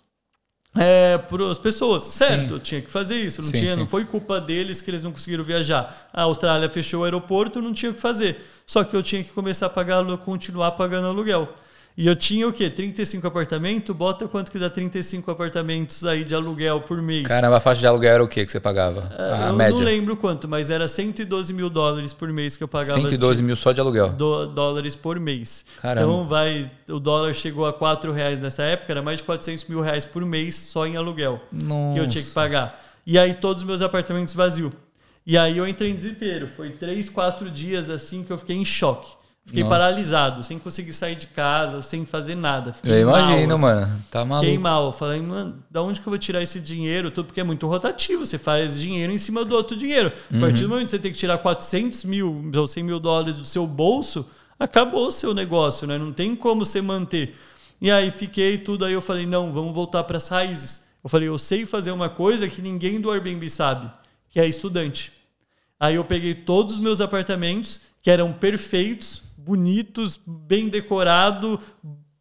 é, as pessoas, certo? Sim. Eu tinha que fazer isso, não Sim, tinha, sim. não foi culpa deles que eles não conseguiram viajar. A Austrália fechou o aeroporto, não tinha o que fazer. Só que eu tinha que começar a pagar, continuar pagando aluguel. E eu tinha o quê? 35 apartamentos? Bota quanto que dá 35 apartamentos aí de aluguel por mês? Caramba, a faixa de aluguel era o que que você pagava? É, a eu média? não lembro quanto, mas era 112 mil dólares por mês que eu pagava. 112 de- mil só de aluguel. do- dólares por mês. Caramba. Então vai, o dólar chegou a 4 reais nessa época, era mais de 400 mil reais por mês só em aluguel que eu tinha que Nossa. pagar. E aí todos os meus apartamentos vazios. E aí eu entrei em desespero. Foi 3, 4 dias assim que eu fiquei em choque. Fiquei Nossa. paralisado, sem conseguir sair de casa, sem fazer nada. Fiquei Eu imagino, mal, assim. mano. Tá Fiquei maluco. mal. Eu Falei, mano, da onde que eu vou tirar esse dinheiro? Tudo porque é muito rotativo. Você faz dinheiro em cima do outro dinheiro. A partir do momento que você tem que tirar 400 mil ou 100 mil dólares do seu bolso, acabou o seu negócio, né? Não tem como você manter. E aí fiquei tudo. Aí eu falei, não, vamos voltar para as raízes. Eu falei, eu sei fazer uma coisa que ninguém do Airbnb sabe, que é estudante. Aí eu peguei todos os meus apartamentos, que eram perfeitos, bonitos, bem decorado,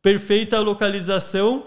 perfeita localização,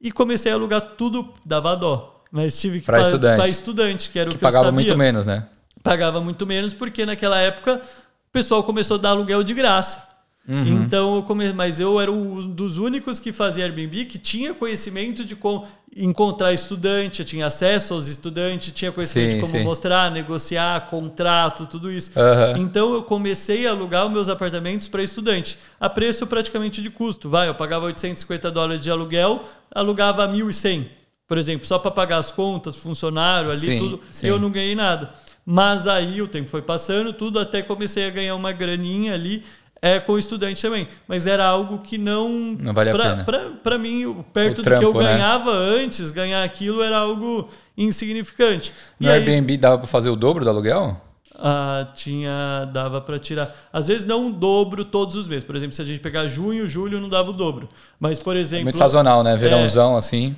e comecei a alugar tudo, dava dó. Mas tive que Pra pa- estudante. estudante, que era o Que que eu pagava sabia. muito menos, né? Pagava muito menos, porque naquela época o pessoal começou a dar aluguel de graça. Uhum. Então, eu come... mas eu era um dos únicos que fazia Airbnb que tinha conhecimento de como encontrar estudante, tinha acesso aos estudantes, tinha conhecimento Sim, de como sim. mostrar, negociar, contrato, tudo isso. Aham. Então eu comecei a alugar os meus apartamentos para estudante, a preço praticamente de custo. Vai, eu pagava 850 dólares de aluguel, alugava 1.100, por exemplo, só para pagar as contas, funcionário ali, Sim, tudo. sim. Eu não ganhei nada. Mas aí o tempo foi passando, tudo até comecei a ganhar uma graninha ali é, com estudante também. Mas era algo que não. Não vale a pra, pena. pra- Pra mim, o- perto O do que eu trampo, né? ganhava antes, ganhar aquilo era algo insignificante. No E aí- Airbnb dava pra fazer o dobro do aluguel? ah, tinha dava para tirar. Às vezes não o dobro todos os meses. Por exemplo, se a gente pegar junho, julho não dava o dobro. Mas por exemplo, Muito sazonal, É. né? Verãozão, assim.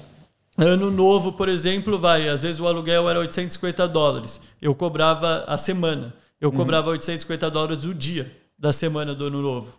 ano novo, por exemplo, vai, às vezes o aluguel era 850 dólares. Eu cobrava a semana. Eu Uhum. cobrava 850 dólares o dia da semana do ano novo.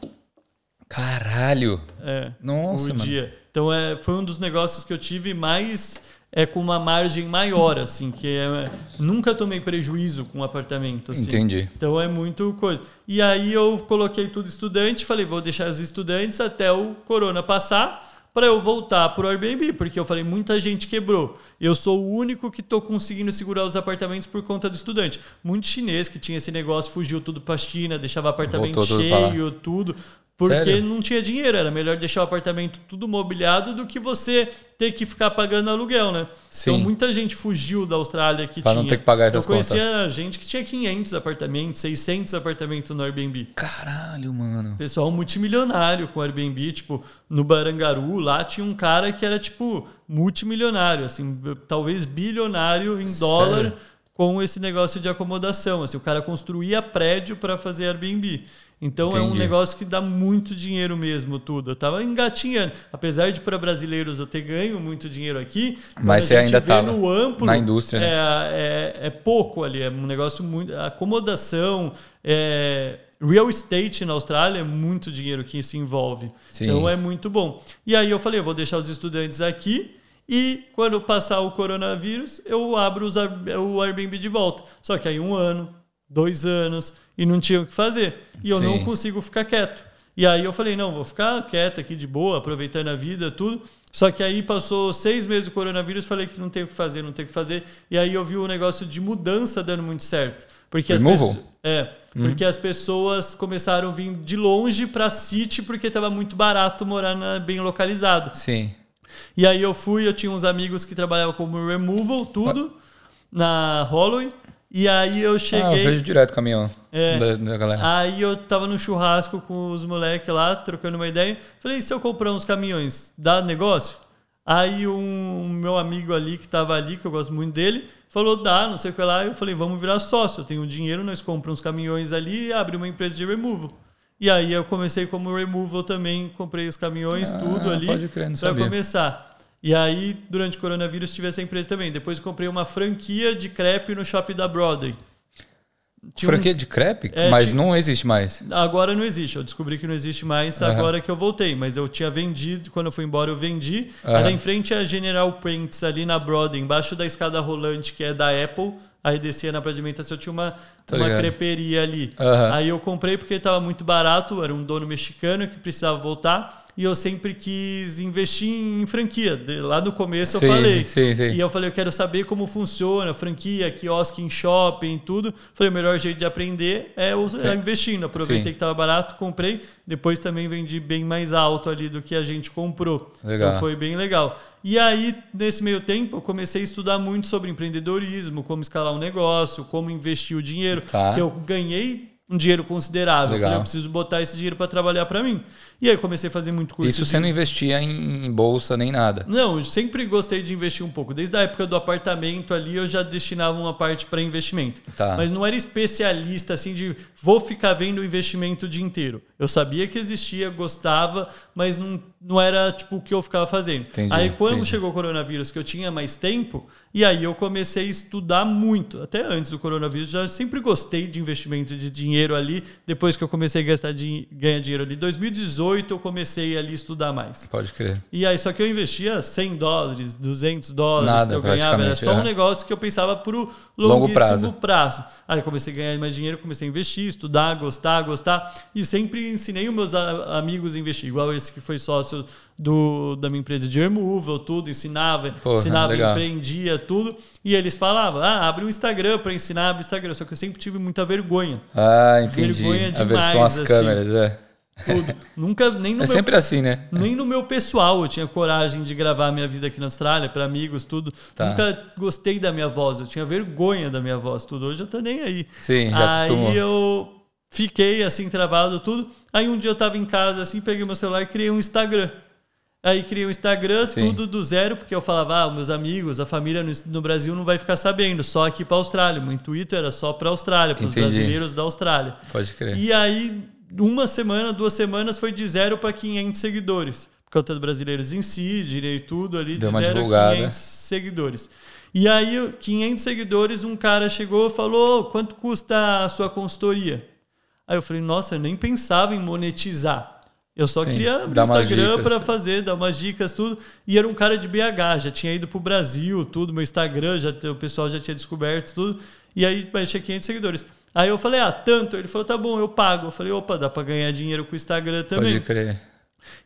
Caralho. É. Nossa, o dia. Então é, foi um dos negócios que eu tive mais é com uma margem maior, assim, que é, nunca tomei prejuízo com apartamento. Assim. Entendi. Então é muito coisa. E aí eu coloquei tudo estudante, falei, vou deixar os estudantes até o corona passar para eu voltar pro Airbnb, porque eu falei, muita gente quebrou. Eu sou o único que tô conseguindo segurar os apartamentos por conta do estudante. Muito chinês que tinha esse negócio, fugiu tudo pra China, deixava apartamento Voltou tudo cheio, tudo. Porque Sério? não tinha dinheiro, era melhor deixar o apartamento tudo mobiliado do que você ter que ficar pagando aluguel, né? Sim. Então muita gente fugiu da Austrália que Pra tinha. não ter que pagar essas Eu conhecia gente que tinha 500 apartamentos, 600 apartamentos no Airbnb. Caralho, mano. Pessoal multimilionário com Airbnb, tipo, no Barangaru, lá tinha um cara que era, tipo, multimilionário, assim, talvez bilionário em dólar Sério? Com esse negócio de acomodação. Assim, o cara construía prédio para fazer Airbnb. Então é um Entendi. negócio que dá muito dinheiro mesmo, tudo. Eu tava engatinhando. Apesar de para brasileiros eu ter ganho muito dinheiro aqui, Mas você ainda tava no amplo, na indústria, né? é, é, é pouco ali, é um negócio muito. Acomodação, é, real estate na Austrália é muito dinheiro que se envolve. Sim. Então é muito bom. E aí eu falei, eu vou deixar os estudantes aqui e quando passar o coronavírus, eu abro os o Airbnb de volta. Só que aí um ano, dois anos, e não tinha o que fazer. E eu Sim. não consigo ficar quieto. E aí eu falei, não, vou ficar quieto aqui de boa, aproveitando a vida, tudo. Só que aí passou seis meses do coronavírus, falei que não tem o que fazer, não tem o que fazer. E aí eu vi o negócio de mudança dando muito certo. Porque as pessoas. É, porque as pessoas começaram a vir de longe pra City porque estava muito barato morar na- bem localizado. Sim. E aí eu fui, eu tinha uns amigos que trabalhavam como removal, tudo, na Holloway. E aí eu Ah, eu cheguei. vejo direto o caminhão É. da, da galera. Aí eu tava no churrasco com os moleques lá, trocando uma ideia. Falei, se eu comprar uns caminhões, dá negócio? Aí um meu amigo ali, que tava ali, que eu gosto muito dele, falou, dá, não sei o que lá. Eu falei, vamos virar sócio. Eu tenho dinheiro, nós compramos uns caminhões ali e abri uma empresa de removal. E aí eu comecei como removal também, comprei os caminhões, Ah, tudo ali, pode crer, não sabia. começar. E aí, durante o coronavírus, tive essa empresa também. Depois comprei uma franquia de crepe no shopping da Broadway. Tinha um- Franquia de crepe? É, mas tinha- não existe mais. Agora não existe. Eu descobri que não existe mais Aham. agora que eu voltei. Mas eu tinha vendido, quando eu fui embora, eu vendi. Aham. Era em frente a General Prints, ali na Broadway, embaixo da escada rolante, que é da Apple. Aí descia na Praia de Alimentação, tinha uma, Tô uma ligado. creperia ali. Aham. Aí eu comprei porque estava muito barato, era um dono mexicano que precisava voltar. E eu sempre quis investir em franquia. De- Lá no começo Sim, eu falei. sim, sim. E eu falei, eu quero saber como funciona, franquia, quiosque em shopping, tudo. Falei, o melhor jeito de aprender é, us- é investindo. Aproveitei que estava barato, comprei. Depois também vendi bem mais alto ali do que a gente comprou. Legal. Então foi bem legal. E aí, nesse meio tempo, eu comecei a estudar muito sobre empreendedorismo, como escalar um negócio, como investir o dinheiro. Tá. Que eu ganhei um dinheiro considerável. Eu Legal. Falei, eu preciso botar esse dinheiro para trabalhar para mim. E aí comecei a fazer muito curso. Isso de- você não investia em, bolsa nem nada. não, eu sempre gostei de investir um pouco. Desde a época do apartamento ali, eu já destinava uma parte para investimento. Tá. Mas não era especialista assim de vou ficar vendo o investimento o dia inteiro. Eu sabia que existia, gostava, mas não, não era tipo o que eu ficava fazendo. Entendi, aí quando entendi. chegou o coronavírus, que eu tinha mais tempo, e aí eu comecei a estudar muito. Até antes do coronavírus, já sempre gostei de investimento de dinheiro ali. Depois que eu comecei a gastar din- ganhar dinheiro ali, 2018 eu comecei ali a estudar mais. Pode crer. E aí, só que eu investia 100 dólares, 200 dólares Nada, que eu ganhava. Era só um é. negócio que eu pensava pro Longo longuíssimo prazo. prazo. Aí eu comecei a ganhar mais dinheiro, comecei a investir, estudar, gostar, gostar. E sempre ensinei os meus amigos a investir. Igual esse que foi sócio do, da minha empresa de removal, tudo. Ensinava, Porra, ensinava, legal. empreendia, tudo. E eles falavam, ah, abre um Instagram para ensinar, abre o Instagram. Só que eu sempre tive muita vergonha. Ah, entendi. Vergonha a versão demais, às assim. câmeras, é. Tudo. Nunca, nem no É meu sempre assim, né? nem no meu pessoal eu tinha coragem de gravar minha vida aqui na Austrália, para amigos, tudo. Tá. Nunca gostei da minha voz, eu tinha vergonha da minha voz, tudo. Hoje eu tô nem aí. Sim, já aí acostumou. eu fiquei assim, travado, tudo. Aí um dia eu tava em casa, assim, peguei meu celular e criei um Instagram. Aí criei um Instagram, Sim. tudo do zero, porque eu falava, ah, meus amigos, a família no, no Brasil não vai ficar sabendo, só aqui pra Austrália. Meu intuito era só pra Austrália, para os brasileiros da Austrália. Pode crer. E aí, uma semana, duas semanas, foi de zero para 500 seguidores. Por conta dos brasileiros em si, direi tudo ali, Deu de zero a divulgada. 500 seguidores. E aí, eu- 500 seguidores, um cara chegou e falou, "Ô, quanto custa a sua consultoria? Aí eu falei, nossa, eu nem pensava em monetizar. Eu só Sim, queria abrir o Instagram para fazer, dar umas dicas, tudo. E era um cara de BH, já tinha ido pro Brasil, tudo, meu Instagram, já, o pessoal já tinha descoberto tudo. E aí, mas tinha 500 seguidores. Aí eu falei, ah, tanto? Ele falou, tá bom, eu pago. Eu falei, opa, dá para ganhar dinheiro com o Instagram também. Pode crer.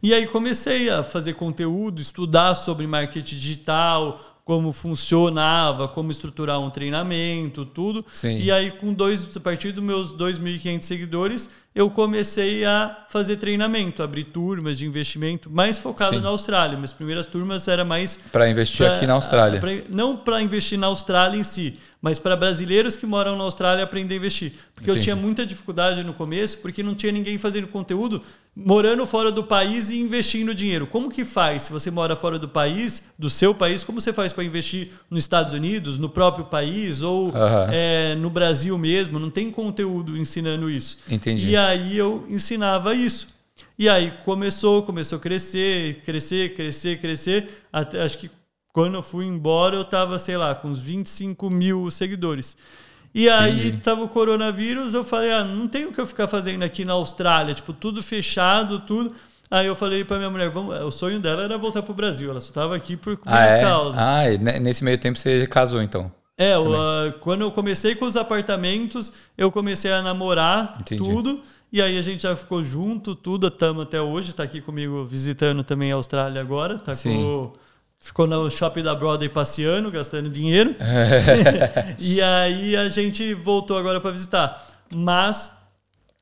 E aí comecei a fazer conteúdo, estudar sobre marketing digital, como funcionava, como estruturar um treinamento, tudo. Sim. E aí com dois, a partir dos meus 2.500 seguidores, eu comecei a fazer treinamento, abrir turmas de investimento, mais focado Sim. na Austrália. Minhas primeiras turmas era mais Para investir pra- aqui na Austrália. pra- não para investir na Austrália em si, mas para brasileiros que moram na Austrália aprender a investir. Porque eu Entendi. tinha muita dificuldade no começo, porque não tinha ninguém fazendo conteúdo morando fora do país e investindo dinheiro. Como que faz se você mora fora do país, do seu país, como você faz para investir nos Estados Unidos, no próprio país ou é, no Brasil mesmo? Não tem conteúdo ensinando isso. Entendi. E aí eu ensinava isso. E aí começou, começou a crescer, crescer, crescer, crescer. Até, acho que quando eu fui embora eu tava, sei lá, com uns 25 mil seguidores. E aí tava o coronavírus, eu falei, ah, não tem o que eu ficar fazendo aqui na Austrália, tipo, tudo fechado, tudo. Aí eu falei pra minha mulher, vamos, o sonho dela era voltar pro Brasil, ela só tava aqui por Ah, minha é? causa. Ah, e ne- nesse meio tempo você casou, então. É, ah, quando eu comecei com os apartamentos, eu comecei a namorar Entendi. tudo. E aí a gente já ficou junto, tudo, estamos até hoje. Tá aqui comigo visitando também a Austrália agora. Tá com, ficou no shopping da Broadway passeando, gastando dinheiro. e aí a gente voltou agora para visitar. Mas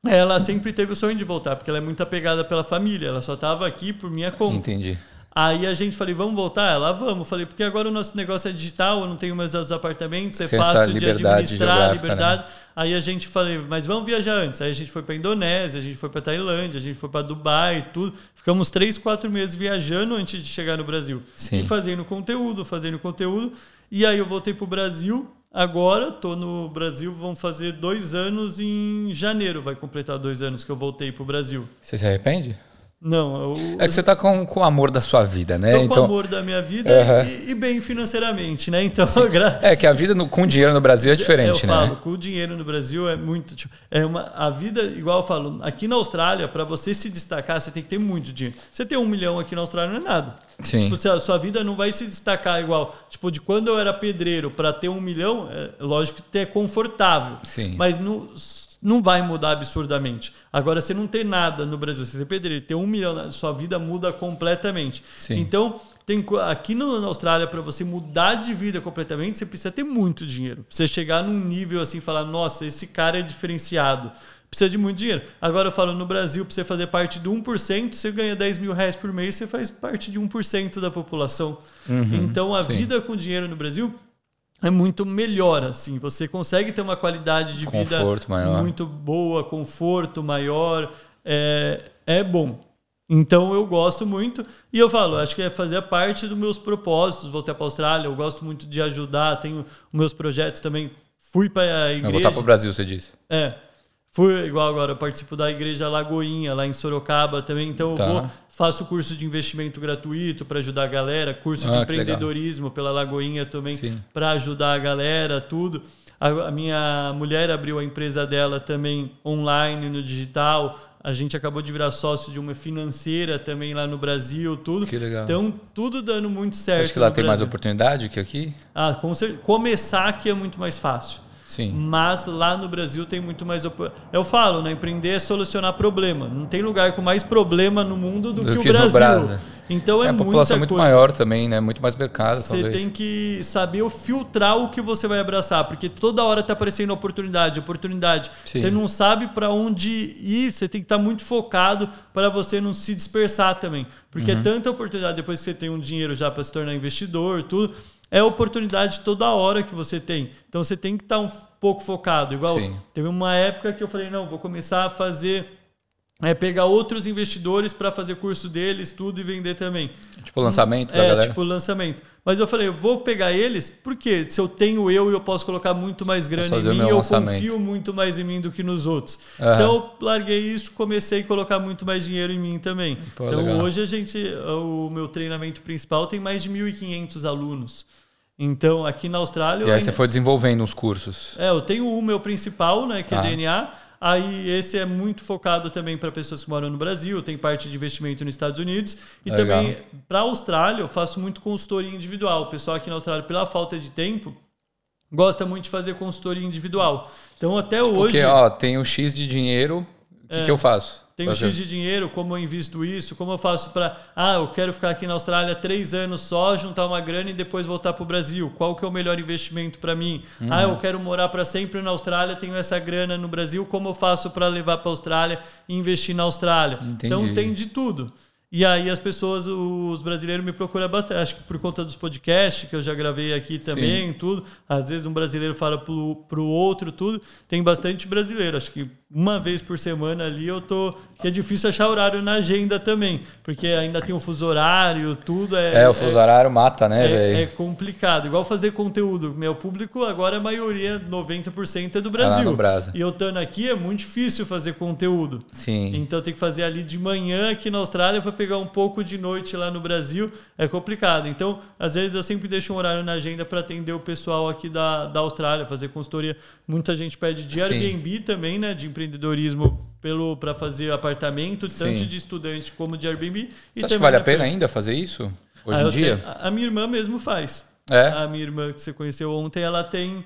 ela sempre teve o sonho de voltar, porque ela é muito apegada pela família. Ela só estava aqui por minha conta. Entendi. Aí a gente falei, vamos voltar? Ela, vamos. Falei, porque agora o nosso negócio é digital, eu não tenho mais os apartamentos, é Tem fácil de administrar, geográfica, liberdade. Aí a gente falei, mas vamos viajar antes. Aí a gente foi para Indonésia, a gente foi para Tailândia, a gente foi para Dubai, tudo. Ficamos três, quatro meses viajando antes de chegar no Brasil. Sim. E fazendo conteúdo, fazendo conteúdo. E aí eu voltei pro Brasil. Agora tô no Brasil, vão fazer dois anos em janeiro. Vai completar dois anos que eu voltei pro Brasil. Você se arrepende? Não, eu, É que você tá com, com o amor da sua vida, né? Tô com então, o amor da minha vida Aham. e, e bem financeiramente, né? Então, gra- É que a vida no- com dinheiro no Brasil é diferente, eu né? falo, com o dinheiro no Brasil é muito. tipo, é uma, a vida, igual eu falo, aqui na Austrália, para você se destacar, você tem que ter muito dinheiro. Você ter um milhão aqui na Austrália não é nada. Sim. Tipo, a sua vida não vai se destacar igual. Tipo, de quando eu era pedreiro para ter um milhão, é lógico que é confortável. Sim. Mas não, não vai mudar absurdamente. Agora, você não ter nada no Brasil, você ser pedreiro, ter um milhão, sua vida muda completamente. Sim. Então, tem, aqui no- na Austrália, para você mudar de vida completamente, você precisa ter muito dinheiro. Pra você chegar num nível assim, falar, nossa, esse cara é diferenciado. Precisa de muito dinheiro. Agora eu falo, no Brasil, para você fazer parte do 1%, você ganha 10 mil reais por mês, você faz parte de 1% da população. então a sim. vida com dinheiro no Brasil é muito melhor, assim. Você consegue ter uma qualidade de Conforto vida maior. muito boa, conforto maior. É, é bom. Então eu gosto muito. E eu falo, acho que é fazer parte dos meus propósitos. Voltei para a Austrália, eu gosto muito de ajudar, tenho meus projetos também. Fui para a Eu igreja. voltar pro Brasil, você disse. É. Fui igual agora, eu participo da Igreja Lagoinha, lá em Sorocaba também. Então Tá. eu vou, faço curso de investimento gratuito para ajudar a galera, curso de Ah, legal. empreendedorismo pela Lagoinha também para ajudar a galera, tudo. A, a minha mulher abriu a empresa dela também online, no digital. A gente acabou de virar sócio de uma financeira também lá no Brasil, tudo. Que legal. Então, tudo dando muito certo. Acho que lá tem mais Brasil. oportunidade que aqui. Ah, com cer- Começar aqui é muito mais fácil. Sim. Mas lá no Brasil tem muito mais. op- Eu falo, né? Empreender é solucionar problema. Não tem lugar com mais problema no mundo do, Do que, que o Brasil. Brasa. Então é, É, a população é muito coisa. maior também, né? Muito mais mercado, Você talvez. tem que saber filtrar o que você vai abraçar, porque toda hora tá aparecendo oportunidade, oportunidade. Sim. Você não sabe para onde ir, você tem que estar muito focado para você não se dispersar também. Porque Uhum. é tanta oportunidade depois que você tem um dinheiro já para se tornar investidor, tudo. É oportunidade toda hora que você tem. Então você tem que estar um pouco focado. Igual Sim. teve uma época que eu falei, não, vou começar a fazer é pegar outros investidores para fazer curso deles, tudo e vender também. Tipo lançamento da É, galera. tipo lançamento. Mas eu falei, eu vou pegar eles, porque se eu tenho eu, eu posso colocar muito mais grana em mim, eu confio muito mais em mim do que nos outros. Aham. Então eu larguei isso, comecei a colocar muito mais dinheiro em mim também. Pô, então legal. hoje a gente, o meu treinamento principal tem mais de 1.500 alunos. Então aqui na Austrália... E aí ainda- você foi desenvolvendo os cursos. é, eu tenho o meu principal, né, que Tá. é DNA. Aí esse é muito focado também para pessoas que moram no Brasil, tem parte de investimento nos Estados Unidos e Legal. também para a Austrália eu faço muito consultoria individual. O pessoal aqui na Austrália pela falta de tempo gosta muito de fazer consultoria individual. Então até hoje Porque, ó, tem o X de dinheiro O que, que eu faço? Tenho Fazer. X de dinheiro, como eu invisto isso? Como eu faço para. Ah, eu quero ficar aqui na Austrália três anos só, juntar uma grana e depois voltar para o Brasil. Qual que é o melhor investimento para mim? Ah, eu quero morar para sempre na Austrália, tenho essa grana no Brasil, como eu faço para levar para a Austrália e investir na Austrália? Entendi. Então tem de tudo. E aí as pessoas, os brasileiros me procuram bastante. Acho que por conta dos podcasts que eu já gravei aqui também, tudo. Às vezes um brasileiro fala pro, pro outro, tudo. Tem bastante brasileiro. Acho que uma vez por semana ali eu tô. Que é difícil achar horário na agenda também. Porque ainda tem o fuso horário, tudo. É, É, o fuso horário mata, né, é, velho? é complicado. Igual fazer conteúdo. Meu público agora a maioria, 90% é do Brasil. no Brasa. E eu estando aqui é muito difícil fazer conteúdo. Sim. Então tem que fazer ali de manhã aqui na Austrália para pegar um pouco de noite lá no Brasil. É complicado. Então, às vezes eu sempre deixo um horário na agenda para atender o pessoal aqui da, da Austrália, fazer consultoria. Muita gente pede de Sim. Airbnb também, né? De empreendedorismo pelo para fazer apartamento, tanto Sim. de estudante como de Airbnb. Você acha que vale a pena ainda fazer isso? Hoje Ah, em dia? tenho- a- a minha irmã mesmo faz. É? A minha irmã que você conheceu ontem, ela tem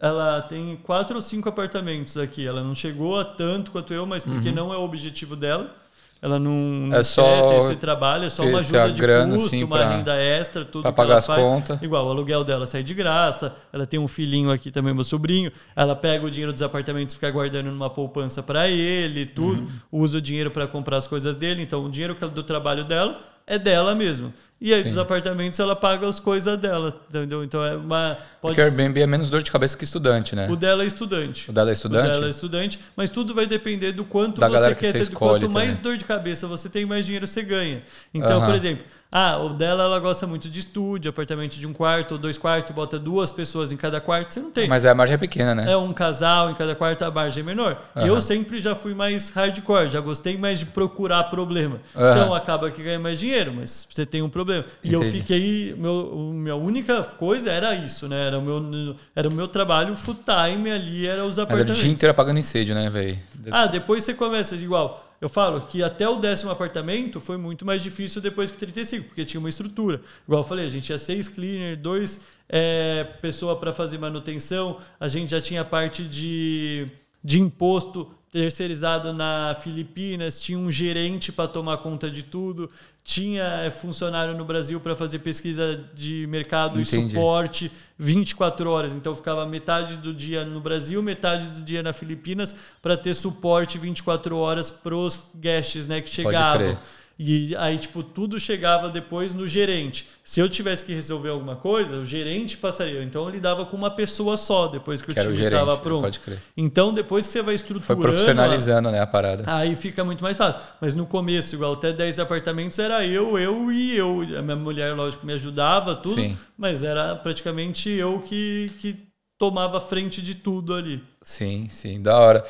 ela tem quatro ou cinco apartamentos aqui. Ela não chegou a tanto quanto eu, mas porque não é o objetivo dela. Ela não, não. É só esse trabalho, é só uma ajuda de grana, custo, assim, uma pra- renda extra, tudo que pagar ela as faz. contas. Igual, o aluguel dela sai de graça, ela tem um filhinho aqui também, meu sobrinho. Ela pega o dinheiro dos apartamentos e fica guardando numa poupança para ele, tudo. Uhum. Usa o dinheiro para comprar as coisas dele. Então, o dinheiro que ela- do trabalho dela é dela mesmo. E aí, Sim. dos apartamentos, ela paga as coisas dela, entendeu? Então, é uma... Pode Porque o Airbnb é menos dor de cabeça que estudante, né? o dela é estudante. O dela é O estudante? dela é estudante, mas tudo vai depender do quanto Da você galera que quer você ter. escolhe Quanto mais também. dor de cabeça você tem, mais dinheiro você ganha. Então, Aham. por exemplo, ah, o dela ela gosta muito de estúdio, apartamento de um quarto ou dois quartos, bota duas pessoas em cada quarto, você não tem. Mas a margem é pequena, né? É um casal em cada quarto, a margem é menor. Aham. eu sempre já fui mais hardcore, já gostei mais de procurar problema. Aham. Então acaba que ganha mais dinheiro, mas você tem um problema. E eu Entendi. fiquei. Meu, minha única coisa era isso, né? Era o meu, era o meu trabalho full time ali, era os Mas é o apartamentos. dia inteiro apagando incêndio, né, velho? Ah, depois você começa de igual. Eu falo que até o décimo apartamento foi muito mais difícil depois que 35, porque tinha uma estrutura. Igual eu falei, a gente tinha seis cleaner, dois é, pessoa para fazer manutenção, a gente já tinha parte de, de imposto terceirizado na Filipinas, tinha um gerente para tomar conta de tudo, tinha é, funcionário no Brasil para fazer pesquisa de mercado Entendi. e suporte 24 horas. Então ficava metade do dia no Brasil, metade do dia na Filipinas para ter suporte 24 horas pros guests, né, que chegavam. E aí, tipo, tudo chegava depois no gerente. Se eu tivesse que resolver alguma coisa, o gerente passaria. Então eu lidava com uma pessoa só depois que, Que o time estava né? pronto. Pode crer. Então, depois que você vai Foi estruturando. profissionalizando, né, a parada. Aí fica muito mais fácil. Mas no começo, igual até 10 apartamentos, era eu, eu e eu. A minha mulher, lógico, me ajudava, tudo. Sim. Mas era praticamente eu que, que tomava frente de tudo ali. Sim, sim, da hora.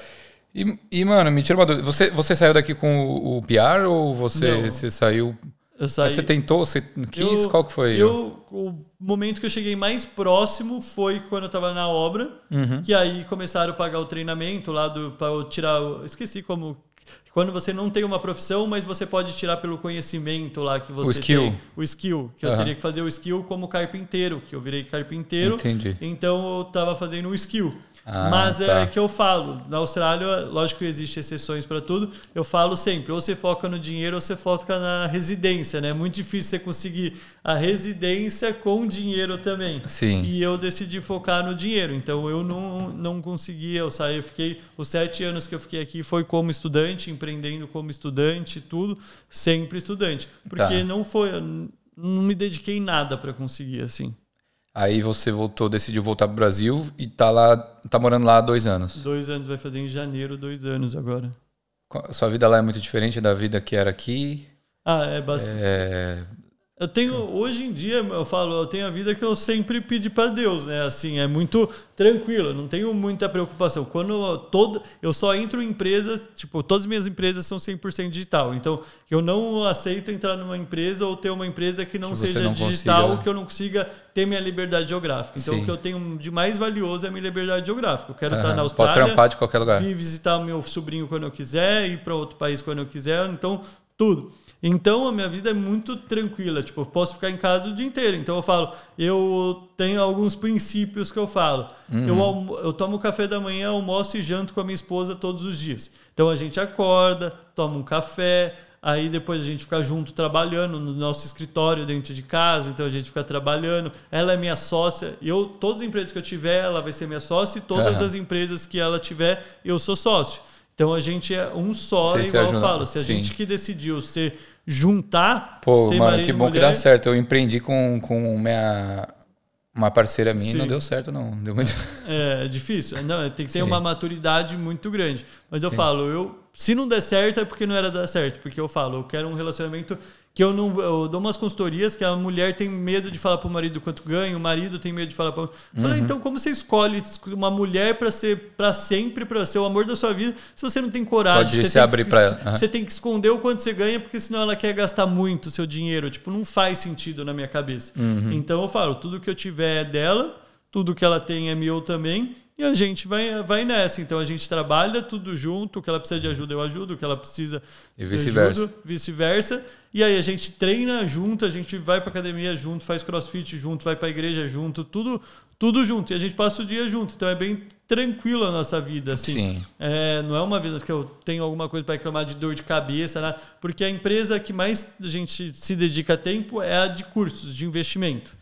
E, e, mano, me tira uma dúvida. Você, você saiu daqui com o, o PR ou você, Não. você saiu. Eu saí. Mas você tentou? Você quis? Eu- Qual que foi? Eu, o momento que eu cheguei mais próximo foi quando eu tava na obra, Uhum. que aí começaram a pagar o treinamento lá do para eu tirar, o- esqueci como quando você não tem uma profissão, mas você pode tirar pelo conhecimento lá que você skill. tem. O skill. Que eu Aham. teria que fazer o skill como carpinteiro, que eu virei carpinteiro. Entendi. Então eu tava fazendo o skill. Ah, Mas tá. é que eu falo, na Austrália, lógico que existem exceções para tudo, eu falo sempre, ou você foca no dinheiro ou você foca na residência, né? É muito difícil você conseguir a residência com dinheiro também. Sim. E eu decidi focar no dinheiro, então eu não, não conseguia, eu saí, eu fiquei, os sete anos que eu fiquei aqui foi como estudante, empreendendo como estudante, tudo, sempre estudante. Porque Tá. não foi, não me dediquei nada para conseguir, assim. Aí você voltou, decidiu voltar pro Brasil e tá lá, tá morando lá há dois anos. Dois anos, vai fazer em janeiro, dois anos agora. Sua vida lá é muito diferente da vida que era aqui. Ah, é bastante. É, Eu tenho, hoje em dia, eu falo, eu tenho a vida que eu sempre pedi para Deus, né? Assim, é muito tranquilo, não tenho muita preocupação. Quando eu, todo, eu só entro em empresas, tipo, todas as minhas empresas são 100% digital. Então, eu não aceito entrar numa empresa ou ter uma empresa que não Que seja não digital, consiga- que eu não consiga ter minha liberdade geográfica. Então, Sim. o que eu tenho de mais valioso é a minha liberdade geográfica. Eu quero estar aham. na Pode Austrália, trampar de qualquer lugar. vir visitar meu sobrinho quando eu quiser, ir para outro país quando eu quiser, então tudo. Então a minha vida é muito tranquila, tipo, eu posso ficar em casa o dia inteiro. Então eu falo, eu tenho alguns princípios que eu falo. Uhum. Eu, eu tomo café da manhã, almoço e janto com a minha esposa todos os dias. Então a gente acorda, toma um café, aí depois a gente fica junto trabalhando no nosso escritório dentro de casa, então a gente fica trabalhando. Ela é minha sócia, eu todas as empresas que eu tiver, ela vai ser minha sócia e todas Uhum. as empresas que ela tiver, eu sou sócio. Então a gente é um só, Vocês se igual eu falo. Se a Sim. gente que decidiu ser juntar, Pô, mano, que bom que mulher, dá certo. Eu empreendi com, com minha, uma parceira minha e não Sim. deu certo, não. Deu muito. É difícil. Não, tem que ter Sim. uma maturidade muito grande. Mas eu falo, eu se não der certo é porque não era dar certo, porque eu falo, eu quero um relacionamento que eu não eu dou umas consultorias que a mulher tem medo de falar pro marido quanto ganha, o marido tem medo de falar para Uhum. então como você escolhe uma mulher para ser para sempre, para ser o amor da sua vida, se você não tem coragem, Pode você se tem abrir que, pra ela. Aham. Você tem que esconder o quanto você ganha, porque senão ela quer gastar muito o seu dinheiro, tipo, não faz sentido na minha cabeça. Uhum. Então eu falo, tudo que eu tiver é dela, tudo que ela tem é meu também. E a gente vai, vai nessa. Então a gente trabalha tudo junto. O que ela precisa de ajuda, eu ajudo. O que ela precisa, E vice-versa. Vice-versa. E aí a gente treina junto, a gente vai pra academia junto, faz crossfit junto, vai pra igreja junto, tudo, tudo junto. E a gente passa o dia junto. Então é bem tranquilo a nossa vida, assim. Sim. É, não é uma vida que eu tenho alguma coisa para reclamar de dor de cabeça, né? porque a empresa que mais a gente se dedica tempo é a de cursos, de investimento.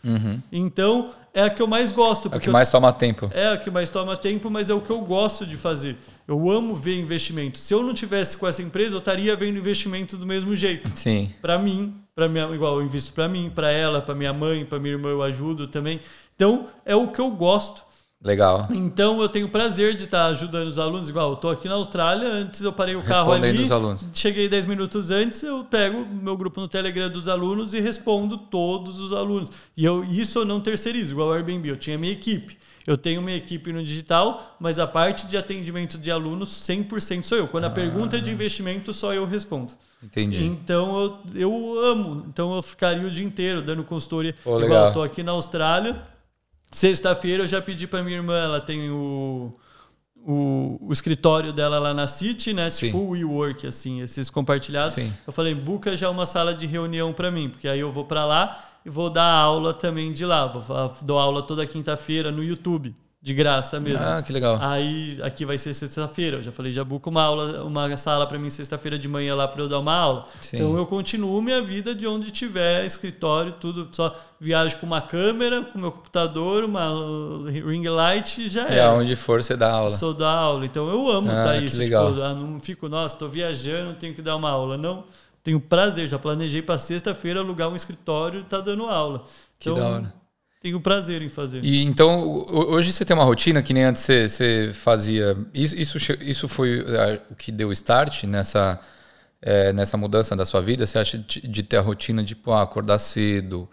Então, é a que eu mais gosto. É o porque que eu- mais toma tempo. é a que mais toma tempo, mas é o que eu gosto de fazer. Eu amo ver investimento. Se eu não tivesse com essa empresa, eu estaria vendo investimento do mesmo jeito. Sim. Para mim, para minha, igual eu invisto para mim, para ela, para minha mãe, para minha irmã eu ajudo também. Então, é o que eu gosto. Legal. Então eu tenho prazer de estar ajudando os alunos. Igual, eu tô aqui na Austrália, antes eu parei o carro ali. os alunos. Cheguei 10 minutos antes, eu pego o meu grupo no Telegram dos alunos e respondo todos os alunos. E eu, isso eu não terceirizo, igual o Airbnb. Eu tinha minha equipe. Eu tenho minha equipe no digital, mas a parte de atendimento de alunos, 100% sou eu. Quando a pergunta é de investimento, só eu respondo. Entendi. Então eu, eu amo. Então eu ficaria o dia inteiro dando consultoria. Pô, Igual eu tô aqui na Austrália. Sexta-feira eu já pedi pra minha irmã, ela tem o, o, o escritório dela lá na City, né? Sim. Tipo o WeWork, assim, esses compartilhados. Sim. Eu falei, buca já uma sala de reunião pra mim, porque aí eu vou pra lá e vou dar aula também de lá. Vou, dou aula toda quinta-feira no YouTube, de graça mesmo. Ah, que legal. Aí aqui vai ser sexta-feira. Eu já falei, já buca uma aula, uma sala para mim sexta-feira de manhã lá para eu dar uma aula. Sim. Então eu continuo minha vida de onde tiver, escritório, tudo. Só viajo com uma câmera, com meu computador, uma ring light e já E é. aonde for, você dá aula. Sou da aula. Então eu amo Ah, tá que isso. legal. Tipo, não fico, nossa, tô viajando, tenho que dar uma aula. Não. Tenho prazer, já planejei para sexta-feira alugar um escritório e tá dando aula. Que Então, da hora. Tenho prazer em fazer. E então, ho- hoje você tem uma rotina que nem antes você, você fazia. Isso, isso, isso foi ah, o que deu start nessa, eh, nessa mudança da sua vida? Você acha de, de ter a rotina de pô, acordar cedo,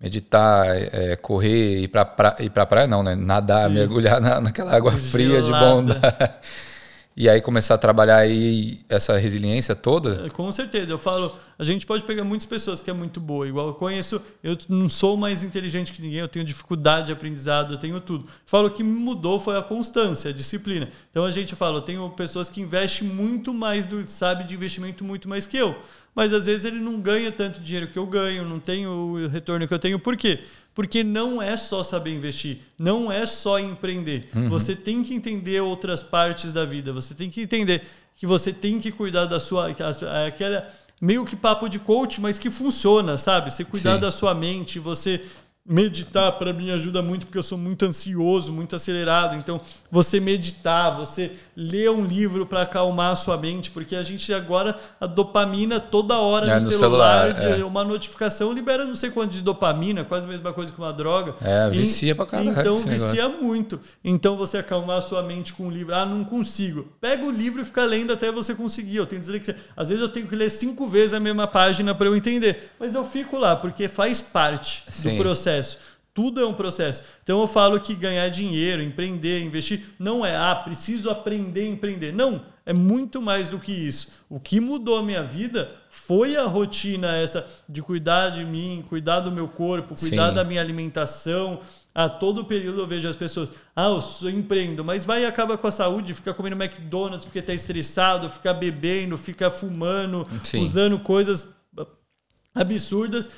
meditar, eh, correr, ir pra, pra, ir pra praia? Não, né? Nadar, Sim. mergulhar na, naquela água fria de Gelada. bondade. E aí começar a trabalhar aí essa resiliência toda? É, Com certeza, eu falo, a gente pode pegar muitas pessoas que é muito boa, igual eu conheço, eu não sou mais inteligente que ninguém, eu tenho dificuldade de aprendizado, eu tenho tudo. Falo que mudou foi a constância, a disciplina. Então a gente fala, eu tenho pessoas que investem muito mais do sabe de investimento muito mais que eu, mas às vezes ele não ganha tanto dinheiro que eu ganho, não tem o retorno que eu tenho. Por quê? Porque não é só saber investir, não é só empreender. Você tem que entender outras partes da vida, você tem que entender que você tem que cuidar da sua aquela meio que papo de coach, mas que funciona, sabe? Você cuidar Sim. da sua mente, você meditar para mim ajuda muito porque eu sou muito ansioso, muito acelerado. Então, você meditar, você ler um livro para acalmar a sua mente, porque a gente agora a dopamina toda hora É, no, no celular, celular, é. uma notificação libera não sei quanto de dopamina, quase a mesma coisa que uma droga. É, E- vicia pra caralho Então esse negócio. vicia muito. Então você acalmar a sua mente com um livro, ah, não consigo. Pega o livro e fica lendo até você conseguir. Eu tenho que dizer que às vezes eu tenho que ler cinco vezes a mesma página para eu entender, mas eu fico lá porque faz parte Sim. do processo. Tudo é um processo. Então eu falo que ganhar dinheiro, empreender, investir, não é, ah, preciso aprender a empreender. Não, é muito mais do que isso. O que mudou a minha vida foi a rotina essa de cuidar de mim, cuidar do meu corpo, cuidar Sim. da minha alimentação. A todo período eu vejo as pessoas, ah, eu empreendo, mas vai e acaba com a saúde, fica comendo McDonald's porque tá estressado, fica bebendo, fica fumando, Sim. usando coisas absurdas. O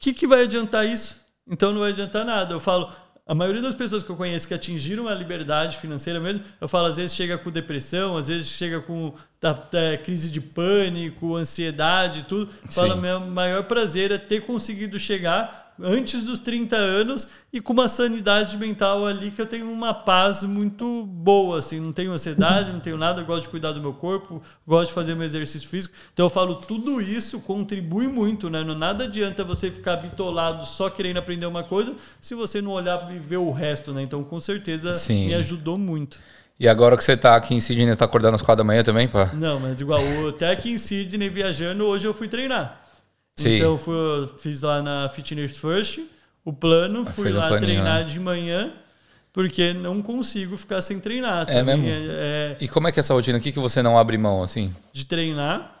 que, que vai adiantar isso? Então não vai adiantar nada. Eu falo, a maioria das pessoas que eu conheço que atingiram a liberdade financeira mesmo, eu falo, às vezes chega com depressão, às vezes chega com tá, tá, crise de pânico, ansiedade, tudo. Fala, meu maior prazer é ter conseguido chegar antes dos 30 anos e com uma sanidade mental ali que eu tenho uma paz muito boa, assim, não tenho ansiedade, não tenho nada, gosto de cuidar do meu corpo, gosto de fazer meu exercício físico. Então eu falo, tudo isso contribui muito, né? Não nada adianta você ficar bitolado só querendo aprender uma coisa se você não olhar e ver o resto, né? Então com certeza Sim. me ajudou muito. E agora que você está aqui em Sydney, está acordando às quatro da manhã também, pá? Não, mas igual, até aqui em Sydney viajando, hoje eu fui treinar. Sim. Então fui, fiz lá na Fitness First o plano, fui lá treinar né? de manhã, porque não consigo ficar sem treinar. É mesmo? É, é... E como é que é essa rotina? O que, que você não abre mão assim? De treinar.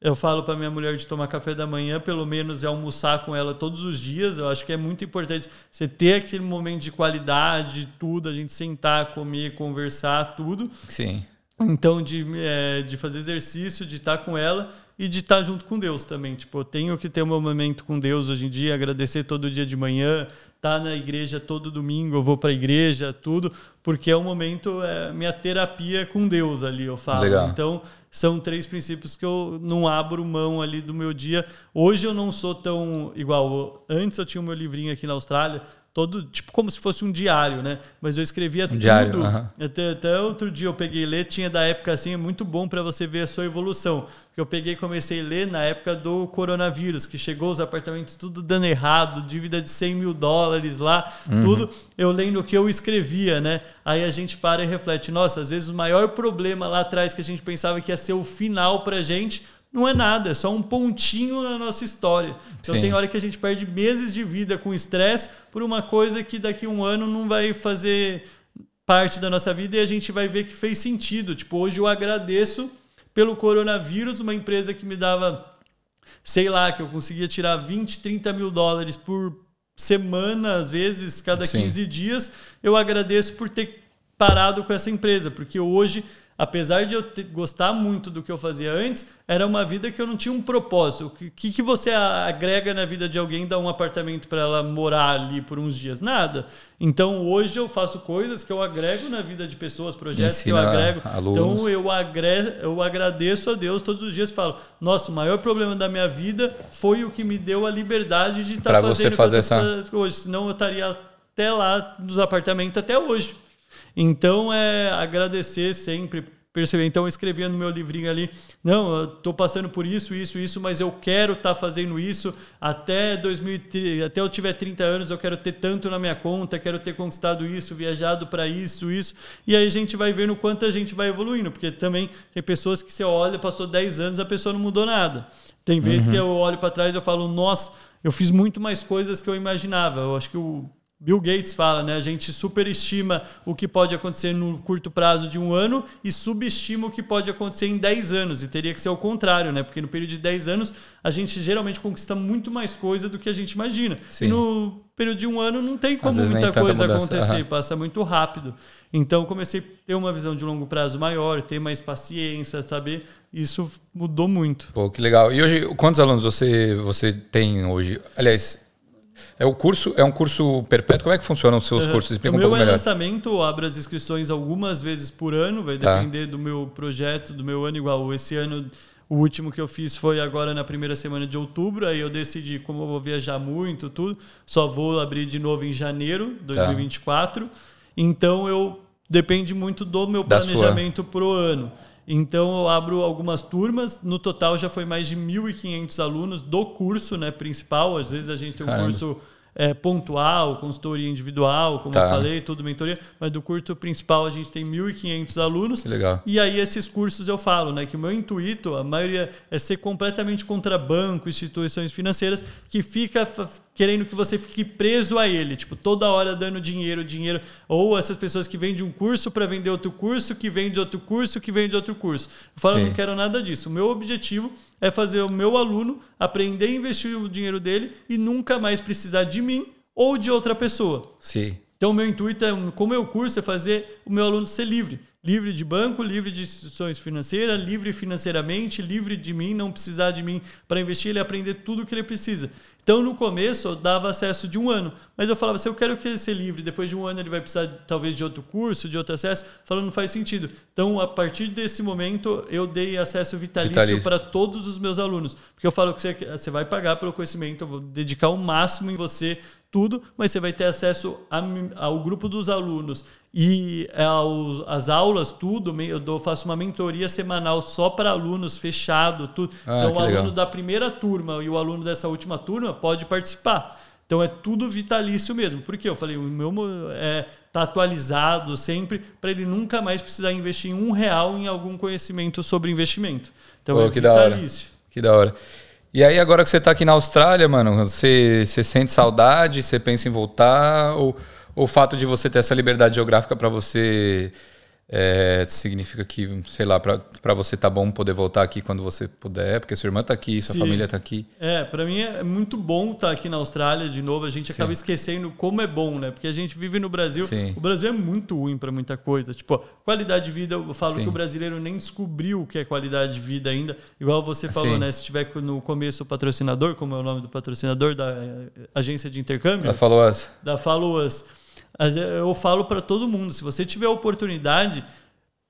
Eu falo para minha mulher de tomar café da manhã, pelo menos é almoçar com ela todos os dias. Eu acho que é muito importante você ter aquele momento de qualidade, tudo, a gente sentar, comer, conversar, tudo. Sim. Então, de, é, de fazer exercício, de estar com ela e de estar junto com Deus também. Tipo, eu tenho que ter um momento com Deus hoje em dia, agradecer todo dia de manhã, estar tá na igreja todo domingo, eu vou para a igreja, tudo, porque é um momento, é minha terapia com Deus ali, eu falo. Legal. Então, são três princípios que eu não abro mão ali do meu dia. Hoje eu não sou tão igual. Antes eu tinha o meu livrinho aqui na Austrália, todo tipo como se fosse um diário, né? Mas eu escrevia um tudo. Diário, até, até outro dia eu peguei ler, tinha da época assim, é muito bom para você ver a sua evolução. Que eu peguei e comecei a ler na época do coronavírus, que chegou os apartamentos tudo dando errado, dívida de 100 mil dólares lá, uhum. tudo. Eu lendo o que eu escrevia, né? Aí a gente para e reflete, nossa, às vezes o maior problema lá atrás que a gente pensava que ia ser o final pra gente não é nada, é só um pontinho na nossa história. Então Sim. tem hora que a gente perde meses de vida com estresse por uma coisa que daqui a um ano não vai fazer parte da nossa vida e a gente vai ver que fez sentido. Tipo, hoje eu agradeço pelo coronavírus, uma empresa que me dava, sei lá, que eu conseguia tirar 20, 30 mil dólares por semana, às vezes, cada Sim. 15 dias. Eu agradeço por ter parado com essa empresa, porque hoje apesar de eu gostar muito do que eu fazia antes, era uma vida que eu não tinha um propósito. O que, que você agrega na vida de alguém, dar um apartamento para ela morar ali por uns dias? Nada. Então hoje eu faço coisas que eu agrego na vida de pessoas, projetos Ensina que eu agrego. Alunos. Então eu, agre, eu agradeço a Deus todos os dias e falo: nossa, o maior problema da minha vida foi o que me deu a liberdade de estar tá fazendo você fazer essa... hoje. Senão eu estaria até lá nos apartamentos até hoje. Então, é agradecer sempre, perceber. Então, eu escrevia no meu livrinho ali: não, eu estou passando por isso, isso, isso, mas eu quero estar tá fazendo isso até 2000, até eu tiver 30 anos, eu quero ter tanto na minha conta, quero ter conquistado isso, viajado para isso, isso. E aí a gente vai vendo o quanto a gente vai evoluindo, porque também tem pessoas que você olha, passou 10 anos, a pessoa não mudou nada. Tem vezes uhum. que eu olho para trás e eu falo: nossa, eu fiz muito mais coisas que eu imaginava. Eu acho que o Bill Gates fala, né? A gente superestima o que pode acontecer no curto prazo de um ano e subestima o que pode acontecer em 10 anos. E teria que ser o contrário, né? Porque no período de 10 anos a gente geralmente conquista muito mais coisa do que a gente imagina. Sim. E no período de um ano não tem como muita coisa acontecer, uhum. passa muito rápido. Então comecei a ter uma visão de longo prazo maior, ter mais paciência, saber. Isso mudou muito. Pô, que legal. E hoje, quantos alunos você, você tem hoje? Aliás, é o curso, é um curso perpétuo. Como é que funcionam os seus cursos? Explica o um meu pouco é melhor. lançamento, eu abro as inscrições algumas vezes por ano, vai tá. depender do meu projeto, do meu ano igual. Esse ano o último que eu fiz foi agora na primeira semana de outubro, aí eu decidi como eu vou viajar muito, tudo, só vou abrir de novo em janeiro de 2024. Tá. Então eu depende muito do meu planejamento pro ano. Então eu abro algumas turmas, no total já foi mais de 1.500 alunos do curso né, principal. Às vezes a gente tem um Caramba. curso é, pontual, consultoria individual, como tá. eu falei, tudo mentoria, mas do curso principal a gente tem 1.500 alunos. Que legal. E aí esses cursos eu falo, né, que o meu intuito, a maioria é ser completamente contra banco, instituições financeiras, que fica querendo que você fique preso a ele, tipo, toda hora dando dinheiro, dinheiro, ou essas pessoas que vendem um curso para vender outro curso, que vende outro curso, que vende outro curso. Eu falo, Sim. não quero nada disso. O meu objetivo é fazer o meu aluno aprender a investir o dinheiro dele e nunca mais precisar de mim ou de outra pessoa. Sim. Então, o meu intuito, é, como é o curso, é fazer o meu aluno ser livre. Livre de banco, livre de instituições financeiras, livre financeiramente, livre de mim, não precisar de mim para investir, ele aprender tudo o que ele precisa. Então, no começo, eu dava acesso de um ano, mas eu falava, se eu quero que ele seja livre, depois de um ano ele vai precisar talvez de outro curso, de outro acesso, falando, não faz sentido. Então, a partir desse momento, eu dei acesso vitalício, vitalício. para todos os meus alunos, porque eu falo que você, você vai pagar pelo conhecimento, eu vou dedicar o máximo em você, tudo, mas você vai ter acesso ao grupo dos alunos e aos, as aulas, tudo. Eu dou, faço uma mentoria semanal só para alunos, fechado, tudo. Ah, então, o aluno legal. da primeira turma e o aluno dessa última turma pode participar. Então, é tudo vitalício mesmo. Porque eu falei, o meu é, tá atualizado sempre para ele nunca mais precisar investir um real em algum conhecimento sobre investimento. Então, Pô, é que vitalício. Da hora. Que da hora. E aí, agora que você está aqui na Austrália, mano, você, você sente saudade? Você pensa em voltar? Ou, ou o fato de você ter essa liberdade geográfica para você é, significa que, sei lá, para você tá bom poder voltar aqui quando você puder, porque sua irmã tá aqui, sua Sim. família tá aqui. É, para mim é muito bom estar tá aqui na Austrália de novo. A gente acaba Sim. esquecendo como é bom, né? Porque a gente vive no Brasil. Sim. O Brasil é muito ruim para muita coisa. Tipo, qualidade de vida, eu falo que o brasileiro nem descobriu o que é qualidade de vida ainda. Igual você falou, né? Se tiver no começo o patrocinador, como é o nome do patrocinador da eh, agência de intercâmbio? Da Follow Us. Da Follow Us eu falo para todo mundo, se você tiver a oportunidade,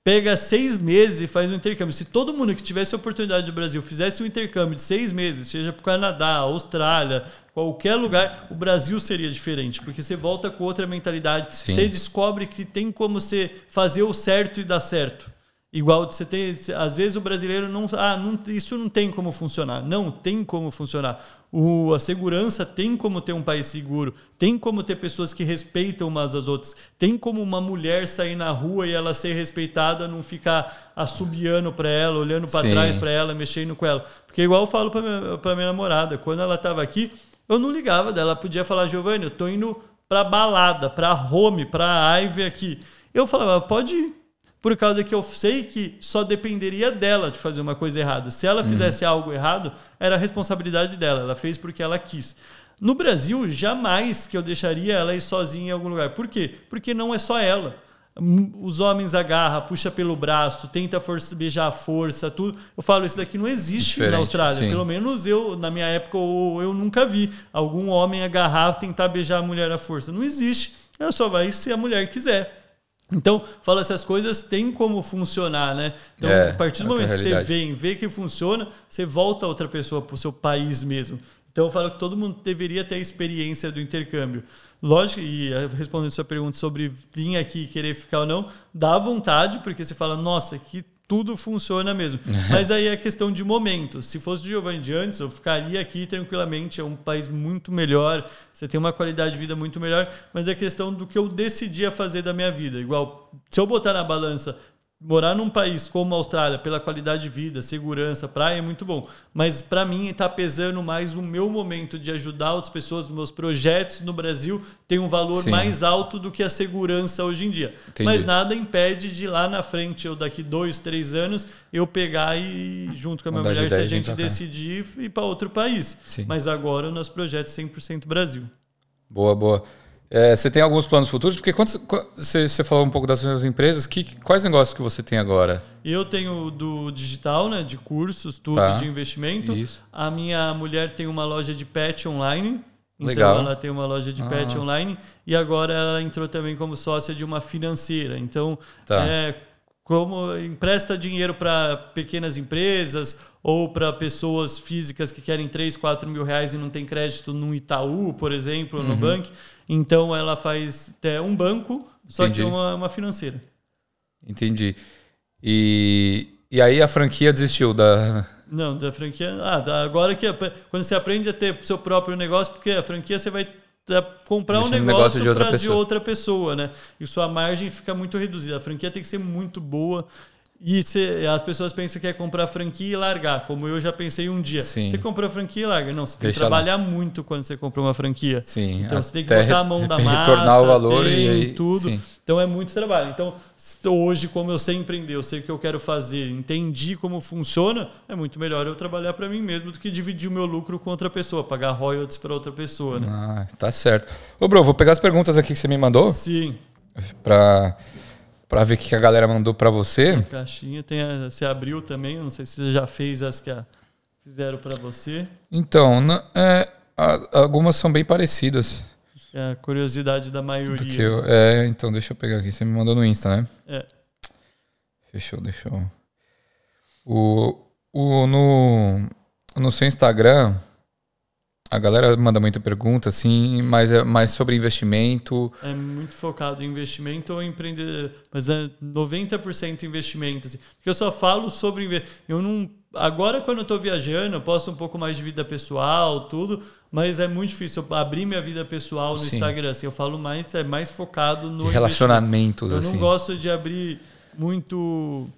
pega seis meses e faz um intercâmbio. Se todo mundo que tivesse a oportunidade do Brasil fizesse um intercâmbio de seis meses, seja para o Canadá, Austrália, qualquer lugar, o Brasil seria diferente, porque você volta com outra mentalidade, Sim. você descobre que tem como você fazer o certo e dar certo. Igual você tem, às vezes o brasileiro não, ah, não, isso não tem como funcionar. Não, tem como funcionar. O, a segurança tem como ter um país seguro, tem como ter pessoas que respeitam umas às outras, tem como uma mulher sair na rua e ela ser respeitada, não ficar assobiando para ela, olhando para trás para ela, mexendo com ela. Porque igual eu falo para minha, minha namorada, quando ela estava aqui, eu não ligava dela, ela podia falar, Giovanni, eu tô indo para balada, para home, para Ivy aqui. Eu falava, pode ir por causa que eu sei que só dependeria dela de fazer uma coisa errada. Se ela fizesse uhum. algo errado, era a responsabilidade dela. Ela fez porque ela quis. No Brasil, jamais que eu deixaria ela ir sozinha em algum lugar. Por quê? Porque não é só ela. Os homens agarram, puxa pelo braço, tenta força, beijar a força, tudo. Eu falo, isso daqui não existe Diferente, na Austrália. Sim. Pelo menos eu, na minha época, eu, eu nunca vi algum homem agarrar, tentar beijar a mulher à força. Não existe. Ela só vai se a mulher quiser. Então, fala essas coisas tem como funcionar, né? Então, é, a partir do momento que você vem, vê que funciona, você volta outra pessoa para o seu país mesmo. Então, eu falo que todo mundo deveria ter a experiência do intercâmbio. Lógico, e eh, respondendo a sua pergunta sobre vir aqui e querer ficar ou não, dá vontade, porque você fala, nossa, que tudo funciona mesmo. Mas aí é questão de momento. Se fosse de Giovanni de antes, eu ficaria aqui tranquilamente. É um país muito melhor, você tem uma qualidade de vida muito melhor, mas é questão do que eu decidia fazer da minha vida. Igual, se eu botar na balança morar num país como a Austrália, pela qualidade de vida, segurança, praia, é muito bom. Mas para mim está pesando mais o meu momento de ajudar outras pessoas, meus projetos no Brasil tem um valor Sim. mais alto do que a segurança hoje em dia. Entendi. Mas nada impede de lá na frente, ou daqui dois, três anos, eu pegar e, junto com a minha mulher, se a gente decidir, ir para outro país. Sim. Mas agora o nosso projeto é 100% Brasil. Boa, boa. É, você tem alguns planos futuros? Porque quando você, você falou um pouco das suas empresas, que, quais negócios que você tem agora? Eu tenho do digital, né, de cursos, tudo tá. de investimento. Isso. A minha mulher tem uma loja de pet online. Então Legal. ela tem uma loja de pet ah. online e agora ela entrou também como sócia de uma financeira. Então, tá. é, como empresta dinheiro para pequenas empresas ou para pessoas físicas que querem 3, 4 mil reais e não tem crédito no Itaú, por exemplo, uhum. no banco. Então ela faz até um banco, só Entendi. que uma, uma financeira. Entendi. E, e aí a franquia desistiu da. Não, da franquia. Ah, agora que quando você aprende a ter seu próprio negócio, porque a franquia você vai comprar um negócio, negócio de, outra de outra pessoa, né? E sua margem fica muito reduzida. A franquia tem que ser muito boa. E cê, as pessoas pensam que é comprar franquia e largar, como eu já pensei um dia. Sim. Você comprou a franquia e larga. Não, você tem Deixa que trabalhar lá. muito quando você compra uma franquia. Sim. Então você tem que botar a mão da massa, retornar o valor tem, e aí, tudo. Sim. Então é muito trabalho. Então, hoje, como eu sei empreender, eu sei o que eu quero fazer, entendi como funciona, é muito melhor eu trabalhar para mim mesmo do que dividir o meu lucro com outra pessoa, pagar royalties para outra pessoa. Né? Ah, tá certo. Ô, Bro, vou pegar as perguntas aqui que você me mandou. Sim. Para para ver o que a galera mandou para você. A caixinha tem a, você abriu também, não sei se você já fez as que a, fizeram para você. Então, é, algumas são bem parecidas. É a curiosidade da maioria. Eu, é, então deixa eu pegar aqui. Você me mandou no Insta, né? É. Fechou, deixa eu. O, o, no, no seu Instagram, a galera manda muita pergunta, assim, mas é mais sobre investimento. É muito focado em investimento ou empreender, mas é 90% investimento. Assim. Porque eu só falo sobre. Eu não. Agora, quando eu estou viajando, eu posto um pouco mais de vida pessoal, tudo, mas é muito difícil abrir minha vida pessoal no Sim. Instagram. Assim, eu falo mais, é mais focado no. Relacionamentos, Eu assim. não gosto de abrir muito.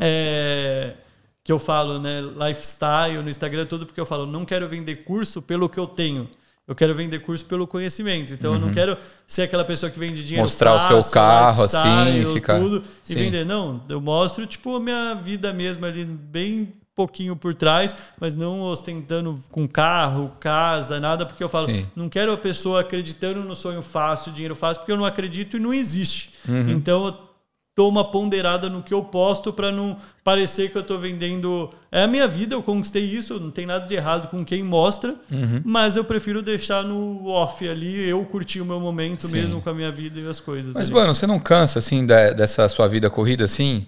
É, que eu falo, né, lifestyle no Instagram, tudo porque eu falo, não quero vender curso pelo que eu tenho. Eu quero vender curso pelo conhecimento. Então uhum. eu não uhum. quero ser aquela pessoa que vende dinheiro Mostrar fácil, o seu carro assim, ficar tudo Sim. e vender. Não, eu mostro tipo a minha vida mesmo ali bem pouquinho por trás, mas não ostentando com carro, casa, nada, porque eu falo, Sim. não quero a pessoa acreditando no sonho fácil, dinheiro fácil, porque eu não acredito e não existe. Uhum. Então eu dou uma ponderada no que eu posto para não parecer que eu estou vendendo. É a minha vida, eu conquistei isso, não tem nada de errado com quem mostra, uhum. mas eu prefiro deixar no off ali, eu curtir o meu momento Sim. mesmo com a minha vida e as coisas. Mas, ali. mano, você não cansa assim dessa sua vida corrida assim?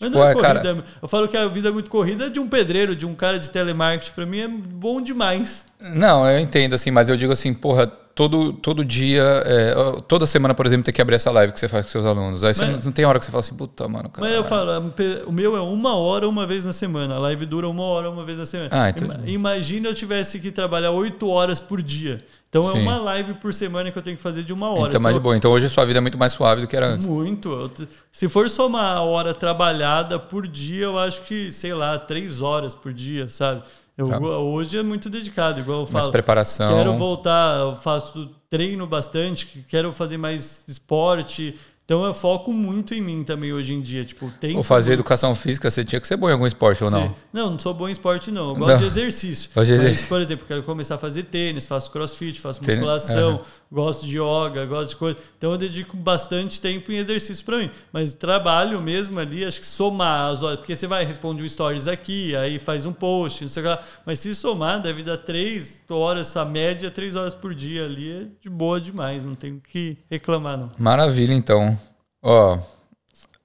Mas tipo, não é, corrida. Cara... Eu falo que a vida é muito corrida de um pedreiro, de um cara de telemarketing, para mim é bom demais. Não, eu entendo assim, mas eu digo assim, porra, todo, todo dia, é, toda semana, por exemplo, tem que abrir essa live que você faz com seus alunos. Aí você mas, não tem hora que você fala assim, puta, mano. Cara, mas eu falo, o meu é uma hora uma vez na semana. A live dura uma hora uma vez na semana. Ah, então... Imagina eu tivesse que trabalhar oito horas por dia. Então é Sim. é uma live por semana que eu tenho que fazer de uma hora. Então, mais de boa. então hoje a sua vida é muito mais suave do que era antes. Muito. Se for somar a hora trabalhada por dia, eu acho que, sei lá, três horas por dia, sabe? Eu, tá. Hoje é muito dedicado, igual eu falo. Mais preparação. Quero voltar, eu faço treino bastante, quero fazer mais esporte, então eu foco muito em mim também hoje em dia. Tipo, tem ou fazer educação física, você tinha que ser bom em algum esporte ou não? Não, não sou bom em esporte, não. Eu gosto não. de exercício. Mas, exercício. por exemplo, quero começar a fazer tênis, faço crossfit, faço musculação, uhum. gosto de yoga, gosto de coisa. Então eu dedico bastante tempo em exercício para mim. Mas trabalho mesmo ali, acho que somar as horas. Porque você vai responder um stories aqui, aí faz um post, não sei o que lá. Mas se somar, deve dar três horas, a média, três horas por dia ali é de boa demais. Não tenho que reclamar, não. Maravilha, então. Ó,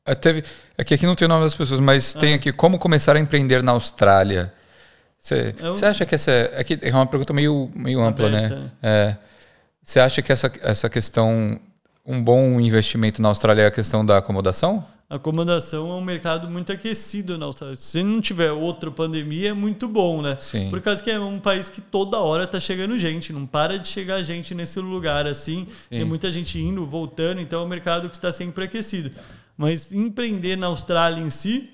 é, teve, é que aqui não tem o nome das pessoas, mas ah. tem aqui como começar a empreender na Austrália. Você Eu... acha que essa é, aqui é uma pergunta meio, meio ampla, né? Aberta. né? É, você acha que essa, essa questão, um bom investimento na Austrália é a questão da acomodação? Acomodação é um mercado muito aquecido na Austrália. Se não tiver outra pandemia, é muito bom, né? Sim. Por causa que é um país que toda hora tá chegando gente, não para de chegar gente nesse lugar assim. Sim. Tem muita gente indo, voltando, então é um mercado que está sempre aquecido. Mas empreender na Austrália em si,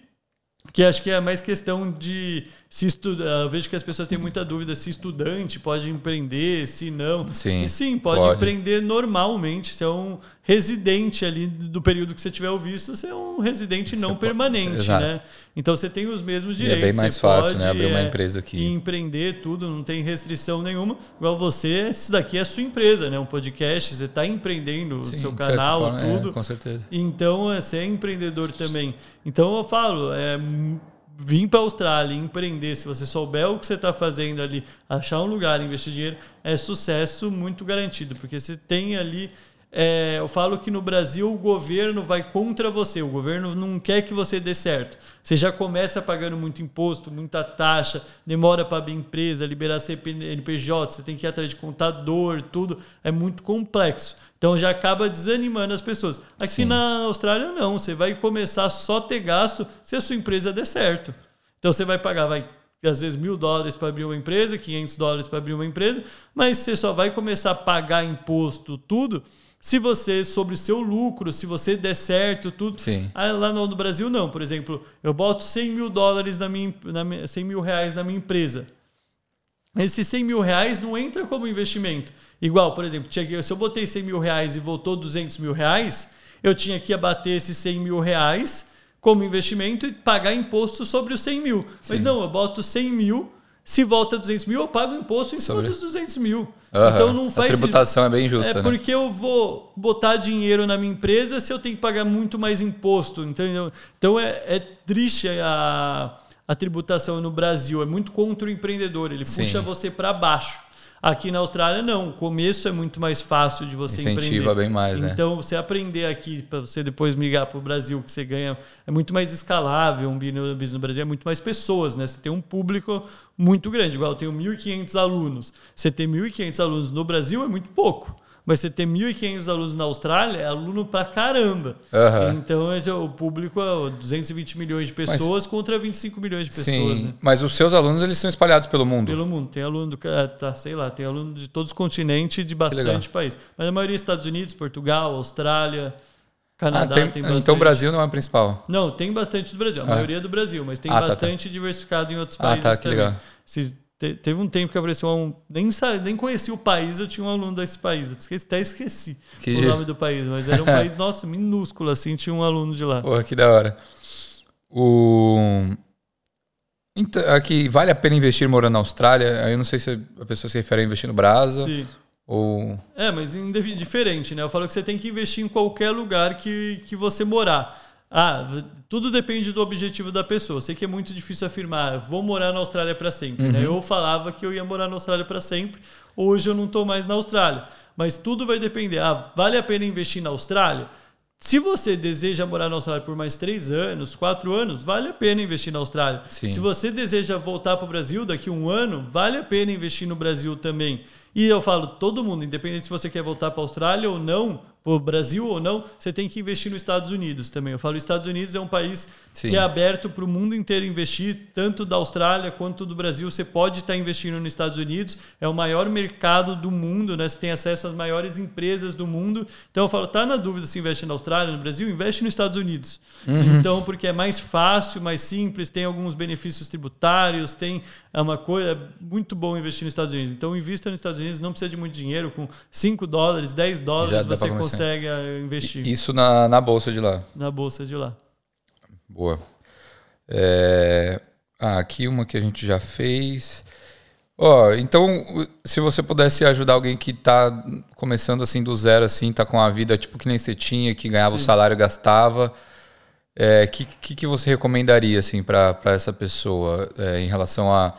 que acho que é mais questão de se estudar. Eu vejo que as pessoas têm muita dúvida se estudante pode empreender, se não. Sim, e sim, pode, pode, empreender normalmente. Se é um residente ali do período que você tiver o visto, você é um residente você não pode, permanente, exato. né? Então você tem os mesmos direitos. E é bem mais você fácil, pode, né? Abrir uma é, empresa aqui. Empreender tudo, não tem restrição nenhuma. Igual você, isso daqui é a sua empresa, né? Um podcast, você está empreendendo o seu canal, forma, é, tudo. É, com certeza. Então você é empreendedor também. Então eu falo, é vir para a Austrália empreender, se você souber o que você está fazendo ali, achar um lugar, investir dinheiro, é sucesso muito garantido, porque você tem ali é, eu falo que no Brasil o governo vai contra você, o governo não quer que você dê certo. Você já começa pagando muito imposto, muita taxa, demora para abrir empresa, liberar CNPJ, você tem que ir atrás de contador, tudo é muito complexo. Então já acaba desanimando as pessoas. Aqui Sim. na Austrália não, você vai começar só a ter gasto se a sua empresa der certo. Então você vai pagar, vai às vezes mil dólares para abrir uma empresa, 500 dólares para abrir uma empresa, mas você só vai começar a pagar imposto, tudo se você, sobre o seu lucro, se você der certo, tudo. Sim. Aí, lá no, no, Brasil, não. Por exemplo, eu boto 100 mil dólares na minha, na 100 mil reais na minha empresa. Esses 100 mil reais não entra como investimento. Igual, por exemplo, tinha se eu botei 100 mil reais e voltou 200 mil reais, eu tinha que abater esses 100 mil reais como investimento e pagar imposto sobre os 100 mil. Sim. Mas não, eu boto 100 mil, se volta 200 mil, eu pago imposto em sobre... cima dos 200 mil. Aham. Então não faz A tributação é bem justa, É né? porque eu vou botar dinheiro na minha empresa se eu tenho que pagar muito mais imposto, entendeu? Então é, é triste a, a tributação no Brasil, é muito contra o empreendedor, ele Sim. puxa você para baixo. Aqui na Austrália não, o começo é muito mais fácil de você Incentiva empreender. bem mais, né? Então você aprender aqui para você depois migrar para o Brasil que você ganha é muito mais escalável, um business no Brasil é muito mais pessoas, né? Você tem um público muito grande, igual eu tenho 1.500 alunos. Você ter 1.500 alunos no Brasil é muito pouco. Mas você ter 1.500 alunos na Austrália é aluno pra caramba. Aham. Então é, o público é 220 milhões de pessoas contra 25 milhões de pessoas. Sim, né? mas os seus alunos eles são espalhados pelo mundo. Pelo mundo. Tem aluno do, ca- tá, sei lá, tem aluno de todos os continentes e de bastante país. Mas a maioria é Estados Unidos, Portugal, Austrália, Ah, Canadá tem- tem, bastante. então o Brasil não é o principal. Não, tem bastante do Brasil. A Ah. maioria é do Brasil, mas tem Ah, tá, tá. bastante diversificado em outros Ah, países tá, que também. legal. Se- te- teve um tempo que apareceu um. Nem, nem conheci o país, eu tinha um aluno desse país. Esqueci- até esqueci Que- o nome do país, mas era um país, nossa, minúsculo assim, tinha um aluno de lá. Porra, que da hora. O... Então, aqui, vale a pena investir morando na Austrália? Aí eu não sei se a pessoa se refere a investir no Brasa Sim. ou... É, mas diferente, né? Eu falo que você tem que investir em qualquer lugar que, que você morar. Ah, tudo depende do objetivo da pessoa. Eu sei que é muito difícil afirmar, vou morar na Austrália para sempre. né? Eu falava que eu ia morar na Austrália para sempre. Hoje eu não estou mais na Austrália. Mas tudo vai depender. Ah, vale a pena investir na Austrália? Se você deseja morar na Austrália por mais três anos, quatro anos, vale a pena investir na Austrália. Sim. Se você deseja voltar para o Brasil daqui a um ano, vale a pena investir no Brasil também. E eu falo, todo mundo, independente se você quer voltar para a Austrália ou não, o Brasil ou não, você tem que investir nos Estados Unidos também. Eu falo, os Estados Unidos é um país Sim. que é aberto para o mundo inteiro investir, tanto da Austrália quanto do Brasil. Você pode estar investindo nos Estados Unidos, é o maior mercado do mundo, né? Você tem acesso às maiores empresas do mundo. Então eu falo, tá na dúvida se investe na Austrália, no Brasil, investe nos Estados Unidos. Então, porque é mais fácil, mais simples, tem alguns benefícios tributários, tem é uma coisa é muito bom investir nos Estados Unidos. Então, invista nos Estados Unidos, não precisa de muito dinheiro, com 5 dólares, 10 Já dólares dá você começar. Consegue eh, investir Isso na, na bolsa de lá. na bolsa de lá. Boa. É, Ah, aqui uma que a gente já fez. Ó, então, se você pudesse ajudar alguém que tá começando assim do zero, assim, tá com a vida tipo que nem você tinha, que ganhava o salário e gastava, é, que, que, que você recomendaria assim para essa pessoa é, em relação a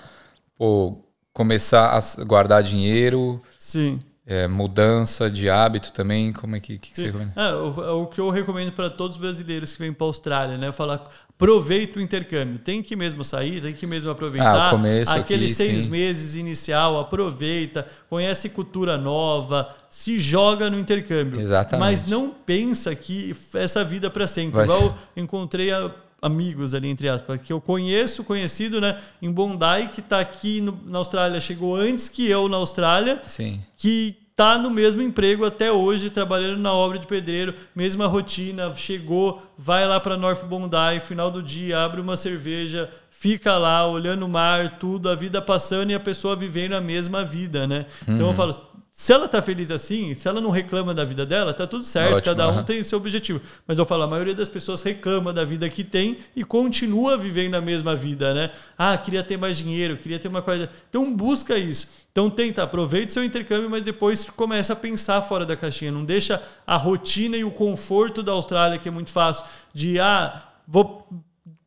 pô, começar a guardar dinheiro, Sim. É, mudança de hábito também? Como é que, que, que você recomenda? É, o, o que eu recomendo para todos os brasileiros que vêm para a Austrália, né? Falar, aproveita o intercâmbio. Tem que mesmo sair, tem que mesmo aproveitar. Ah, começo Aqueles aqui, seis sim. meses inicial, aproveita, conhece cultura nova, se joga no intercâmbio. Exatamente. Mas não pensa que essa vida para sempre. Vai Igual eu encontrei a- amigos ali, entre aspas, que eu conheço, conhecido, né? Em Bondi, que está aqui no- na Austrália, chegou antes que eu na Austrália Sim. que tá no mesmo emprego até hoje, trabalhando na obra de pedreiro, mesma rotina, chegou, vai lá para North Bondi, final do dia, abre uma cerveja, fica lá olhando o mar, tudo, a vida passando e a pessoa vivendo a mesma vida, né? Então eu falo, se ela tá feliz assim, se ela não reclama da vida dela, tá tudo certo, Ótimo, cada um tem o seu objetivo. Mas eu falo, a maioria das pessoas reclama da vida que tem e continua vivendo a mesma vida, né? Ah, queria ter mais dinheiro, queria ter uma qualidade. Então busca isso. Então tenta, aproveite seu intercâmbio, mas depois começa a pensar fora da caixinha. Não deixa a rotina e o conforto da Austrália, que é muito fácil, de ah, vou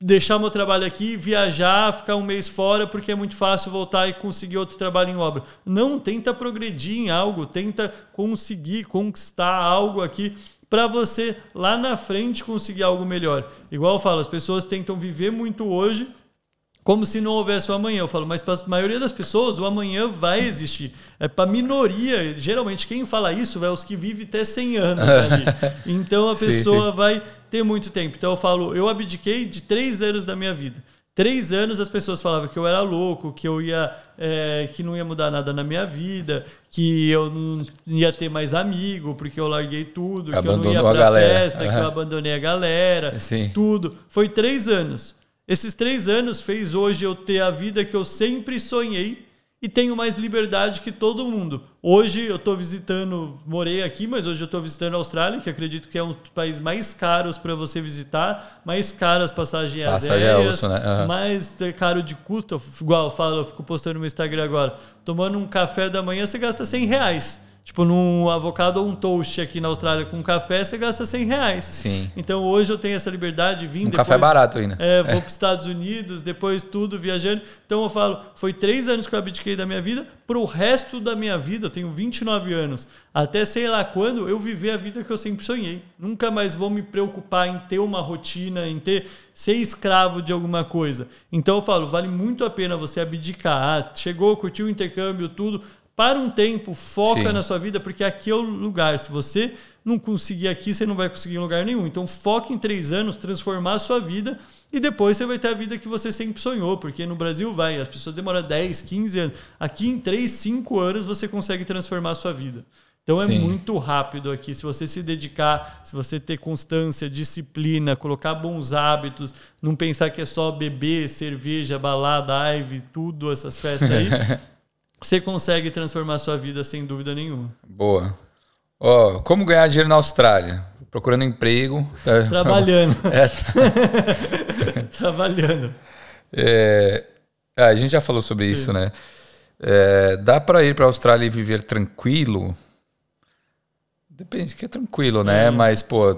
deixar meu trabalho aqui, viajar, ficar um mês fora, porque é muito fácil voltar e conseguir outro trabalho em obra. Não, tenta progredir em algo, tenta conseguir conquistar algo aqui para você lá na frente conseguir algo melhor. Igual eu falo, as pessoas tentam viver muito hoje como se não houvesse o amanhã. Eu falo, mas para a maioria das pessoas, o amanhã vai existir. É para a minoria, geralmente quem fala isso é os que vivem até 100 anos ali. Então a Sim, pessoa vai ter muito tempo. Então eu falo, eu abdiquei de três anos da minha vida. Três anos as pessoas falavam que eu era louco, que eu ia, é, que não ia mudar nada na minha vida, que eu não ia ter mais amigo, porque eu larguei tudo, que eu não ia Abandonou a pra galera. festa, que eu abandonei a galera, Sim. tudo. Foi três anos. Esses três anos fez hoje eu ter a vida que eu sempre sonhei e tenho mais liberdade que todo mundo. Hoje eu estou visitando, morei aqui, mas hoje eu estou visitando a Austrália, que acredito que é um dos países mais caros para você visitar, mais caras passagens Passagem é aéreas, osso, né? Aham. mais caro de custo. Igual eu falo, eu fico postando no Instagram agora. Tomando um café da manhã, você gasta 100 reais. Tipo, num avocado ou um toast aqui na Austrália com café, você gasta 100 reais. Sim. Então hoje eu tenho essa liberdade de vir Um depois, café barato ainda. É, vou para os Estados Unidos, depois tudo viajando. Então eu falo, foi três anos que eu abdiquei da minha vida, para o resto da minha vida, eu tenho 29 anos, até sei lá quando, eu viver a vida que eu sempre sonhei. Nunca mais vou me preocupar em ter uma rotina, em ter ser escravo de alguma coisa. Então eu falo, vale muito a pena você abdicar. Ah, chegou, curtiu o intercâmbio, tudo. Para um tempo, foca Sim. na sua vida, porque aqui é o lugar. Se você não conseguir aqui, você não vai conseguir em lugar nenhum. Então, foque em três anos, transformar a sua vida e depois você vai ter a vida que você sempre sonhou. Porque no Brasil vai, as pessoas demoram 10, 15 anos. Aqui em 3, 5 anos você consegue transformar a sua vida. Então é Sim. muito rápido aqui. Se você se dedicar, se você ter constância, disciplina, colocar bons hábitos, não pensar que é só beber, cerveja, balada, Ive, tudo, essas festas aí, você consegue transformar a sua vida sem dúvida nenhuma. Boa. Ó, como ganhar dinheiro na Austrália? Procurando emprego. tá? Trabalhando. É, Trabalhando. É, ah, a gente já falou sobre isso, né? É, dá para ir para a Austrália e viver tranquilo? Depende, que é tranquilo, né? É. Mas, pô,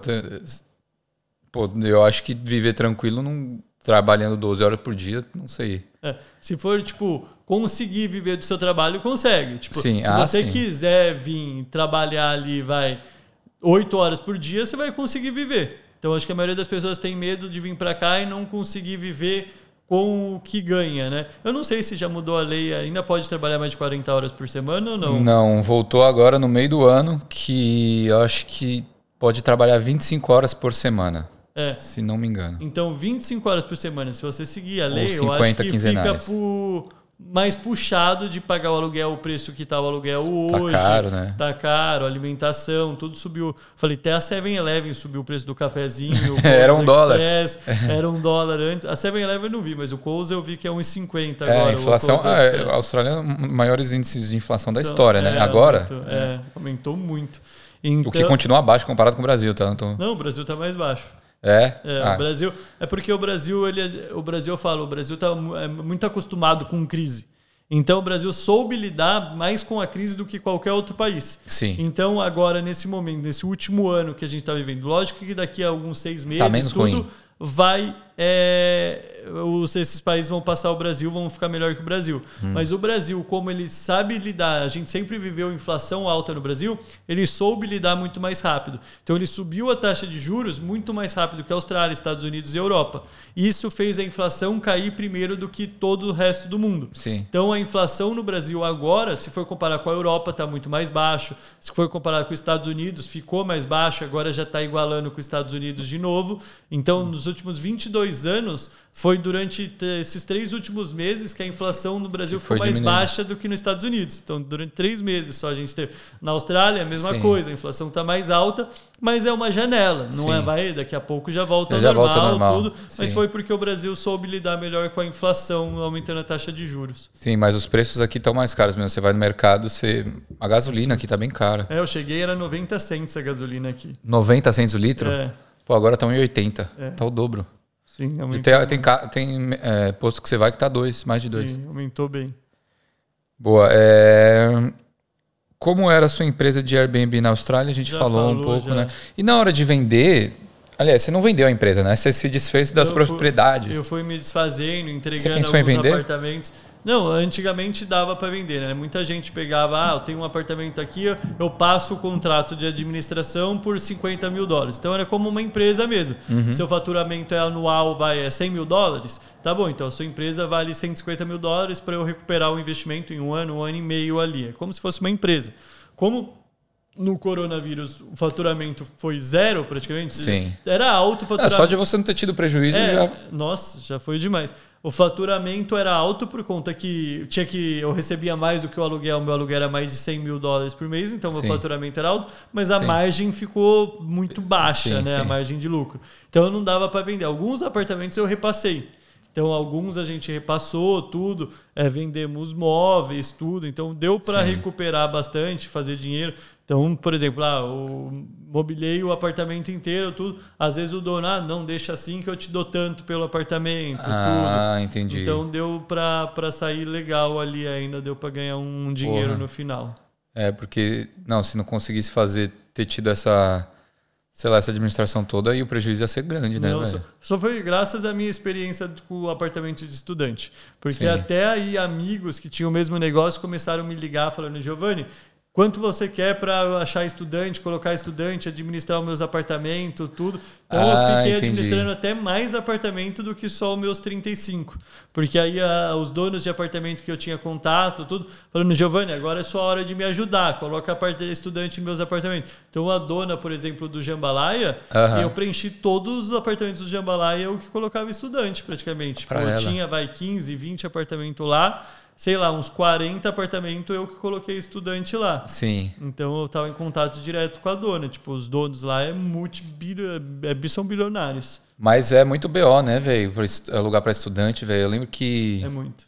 pô, eu acho que viver tranquilo, não, trabalhando 12 horas por dia, não sei. É, se for, tipo, conseguir viver do seu trabalho, consegue. Tipo, Sim, se ah, você sim. quiser vir trabalhar ali, vai, oito horas por dia, você vai conseguir viver. Então, acho que a maioria das pessoas tem medo de vir para cá e não conseguir viver com o que ganha, né? Eu não sei se já mudou a lei, ainda pode trabalhar mais de 40 horas por semana ou não. Não, voltou agora no meio do ano, que eu acho que pode trabalhar 25 horas por semana, É. se não me engano. Então, 25 horas por semana, se você seguir a lei, eu acho 50 que quinzenais. fica pu- mais puxado de pagar o aluguel, o preço que tá o aluguel Tá hoje. caro, né? Tá caro, alimentação, tudo subiu. Falei, até a 7-Eleven subiu o preço do cafezinho. o Era um dólar. Express Era um dólar antes. A 7-Eleven eu não vi, mas o Coles eu vi que é 1,50 É, agora. inflação. é, Express. a Austrália é um maiores índices de inflação da São- história, né? é, Agora, aumentou, é, aumentou muito. o que Então- continua abaixo comparado com o Brasil, tá? Então, Não, o Brasil tá mais baixo. É? É, Ah, o Brasil é porque o Brasil ele é- o Brasil eu falo, o Brasil está muito acostumado com crise. Então o Brasil soube lidar mais com a crise do que qualquer outro país. Sim. Então agora nesse momento, nesse último ano que a gente está vivendo, lógico que daqui a alguns seis meses Tá tudo ruim. vai é, os, esses países vão passar o Brasil, vão ficar melhor que o Brasil. Hum. Mas o Brasil, como ele sabe lidar, a gente sempre viveu inflação alta no Brasil, ele soube lidar muito mais rápido. Então ele subiu a taxa de juros muito mais rápido que a Austrália, Estados Unidos e Europa. Isso fez a inflação cair primeiro do que todo o resto do mundo. Sim. Então a inflação no Brasil agora, se for comparar com a Europa, está muito mais baixo. Se for comparar com os Estados Unidos, ficou mais baixo, agora já está igualando com os Estados Unidos de novo. Então, nos últimos 22 anos, foi durante t- esses três últimos meses que a inflação no Brasil ficou foi mais diminuindo. baixa do que nos Estados Unidos. Então, durante três meses só a gente teve. Na Austrália, a mesma Sim. coisa, a inflação está mais alta, mas é uma janela. Não Sim. é, vai, daqui a pouco já volta ao Já normal, volta normal. tudo. Mas Sim. foi porque o Brasil soube lidar melhor com a inflação, aumentando a taxa de juros. Sim, mas os preços aqui estão mais caros mesmo. Você vai no mercado, você... a gasolina aqui tá bem cara. É, eu cheguei, era 90 cents a gasolina aqui. 90 centos o litro? É, Pô, agora estão em 80. É. Tá o dobro. Sim, E aumentou, tem tem, tem é, posto que você vai que tá dois, mais de dois. sim, aumentou bem. Boa. é, Como era a sua empresa de Airbnb na Austrália? A gente Já falou, um falou, pouco, já. né? E na hora de vender, aliás, você não vendeu a empresa, né? Você se desfez das Eu fui- propriedades. Eu fui me desfazendo, Você entregando alguns vender? apartamentos. Não, antigamente dava para vender, né? Muita gente pegava, ah, eu tenho um apartamento aqui, eu passo o contrato de administração por 50 mil dólares. Então era como uma empresa mesmo. Uhum. Seu faturamento é anual, vai é 100 mil dólares, tá bom? Então a sua empresa vale 150 mil dólares para eu recuperar o investimento em um ano, um ano e meio ali. É como se fosse uma empresa. Como no coronavírus o faturamento foi zero praticamente, Sim. era alto o É, faturamento. só de você não ter tido prejuízo É, já. Nossa, já foi demais. O faturamento era alto por conta que tinha que eu recebia mais do que o aluguel, meu aluguel era mais de 100 mil dólares por mês, então meu Sim. faturamento era alto, mas a Sim. margem ficou muito baixa, Sim, né? A margem de lucro. Então não dava para vender. Alguns apartamentos eu repassei. Então, alguns a gente repassou tudo, é, vendemos móveis, tudo. Então, deu para recuperar bastante, fazer dinheiro. Então, por exemplo, ah, o mobilei o apartamento inteiro, tudo. Às vezes o dono, ah, não, deixa assim que eu te dou tanto pelo apartamento, ah, tudo. entendi. Então, deu para sair legal ali ainda, deu para ganhar um dinheiro Porra. no final. É, porque, não, se não conseguisse fazer, ter tido essa sei lá, essa administração toda e o prejuízo ia ser grande, né? Não, só, só, foi graças à minha experiência com o apartamento de estudante. Porque Sim. até aí amigos que tinham o mesmo negócio começaram a me ligar falando, Giovanni, quanto você quer para achar estudante, colocar estudante, administrar os meus apartamentos, tudo. Então ah, eu fiquei entendi. administrando até mais apartamento do que só os meus 35. Porque aí a, os donos de apartamento que eu tinha contato, tudo, falando, Giovanni, agora é sua hora de me ajudar, coloca estudante em meus apartamentos. Então a dona, por exemplo, do Jambalaya, eu preenchi todos os apartamentos do Jambalaya, eu que colocava estudante praticamente. Tipo, eu tinha, vai, 15, 20 apartamentos lá sei lá, uns 40 apartamentos eu que coloquei estudante lá. Sim. Então eu tava em contato direto com a dona. Tipo, os donos lá é multibilho, é, são bilionários. Mas é muito BO, né, velho? É lugar para estudante, velho. Eu lembro que. É muito.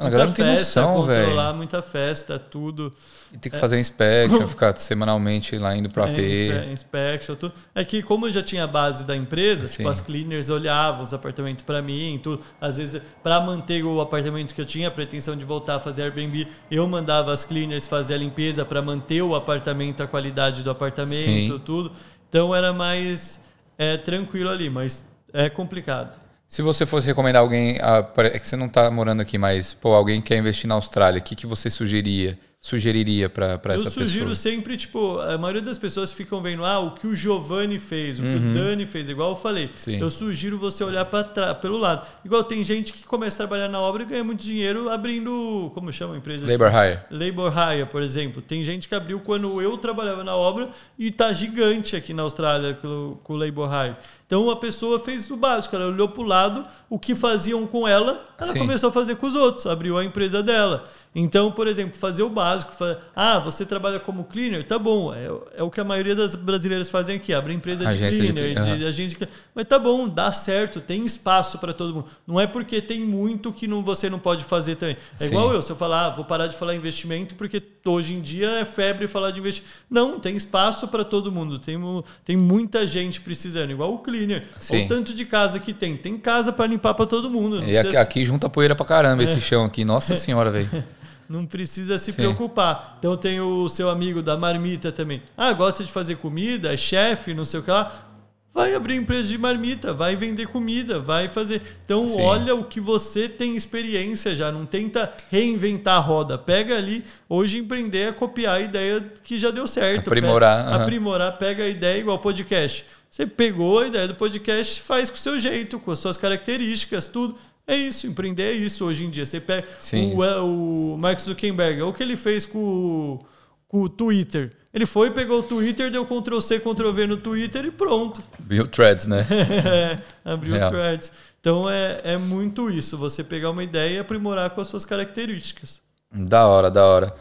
Mano, a galera não tem festa, noção, velho. lá muita festa, tudo. E tem que é. fazer inspection, ficar semanalmente lá indo pro AP. É, inspection, tudo. É que como eu já tinha a base da empresa, tipo, as cleaners olhavam os apartamentos para mim, tudo. Às vezes, para manter o apartamento que eu tinha a pretensão de voltar a fazer Airbnb, eu mandava as cleaners fazer a limpeza para manter o apartamento, a qualidade do apartamento, Sim. tudo. Então era mais é, tranquilo ali, mas é complicado. Se você fosse recomendar alguém, é que você não está morando aqui, mas pô, alguém quer investir na Austrália, o que, que você sugeriria? sugeriria para essa pessoa? Eu sugiro sempre, tipo, a maioria das pessoas ficam vendo, ah, o que o Giovanni fez, o uhum. que o uhum. Dani fez, igual eu falei. Sim. Eu sugiro você olhar para pelo lado. Igual tem gente que começa a trabalhar na obra e ganha muito dinheiro abrindo, como chama a empresa? Labor Hire. Labor Hire, por exemplo. Tem gente que abriu quando eu trabalhava na obra e tá gigante aqui na Austrália com, com o Labor Hire. Então a pessoa fez o básico, ela olhou para o lado, o que faziam com ela, ela Sim. começou a fazer com os outros, abriu a empresa dela. Então, por exemplo, fazer o básico, fazer, ah, você trabalha como cleaner, tá bom, é, é, o que a maioria das brasileiras fazem aqui, abre empresa de agência cleaner, de, uhum. de, agente de, mas tá bom, dá certo, tem espaço para todo mundo. Não é porque tem muito que não, você não pode fazer também. É Sim. igual eu, se eu falar, ah, vou parar de falar investimento porque hoje em dia é febre falar de investimento. Não, tem espaço para todo mundo, tem, tem muita gente precisando, igual o cleaner cleaner. Sim. o tanto de casa que tem. Tem casa para limpar para todo mundo. E aqui, aqui, junta poeira para caramba é. esse chão aqui. Nossa senhora, velho. Não precisa se Sim. preocupar. Então tem o seu amigo da marmita também. Ah, gosta de fazer comida, é chefe, não sei o que lá. Vai abrir empresa de marmita, vai vender comida, vai fazer. Então, Sim. olha o que você tem experiência já. Não tenta reinventar a roda. Pega ali. Hoje, empreender é copiar a ideia que já deu certo. Aprimorar. Pega, uhum. Aprimorar, pega a ideia igual podcast. Você pegou a ideia do podcast, faz com o seu jeito, com as suas características, tudo. É isso, empreender é isso hoje em dia. Você pega o, é, o Mark Zuckerberg, o que ele fez com, com o Twitter. Ele foi, pegou o Twitter, deu Ctrl C, Ctrl V no Twitter e pronto. Abriu threads, né? é, abriu Real. threads. Então é, é muito isso, você pegar uma ideia e aprimorar com as suas características. Da hora, da hora.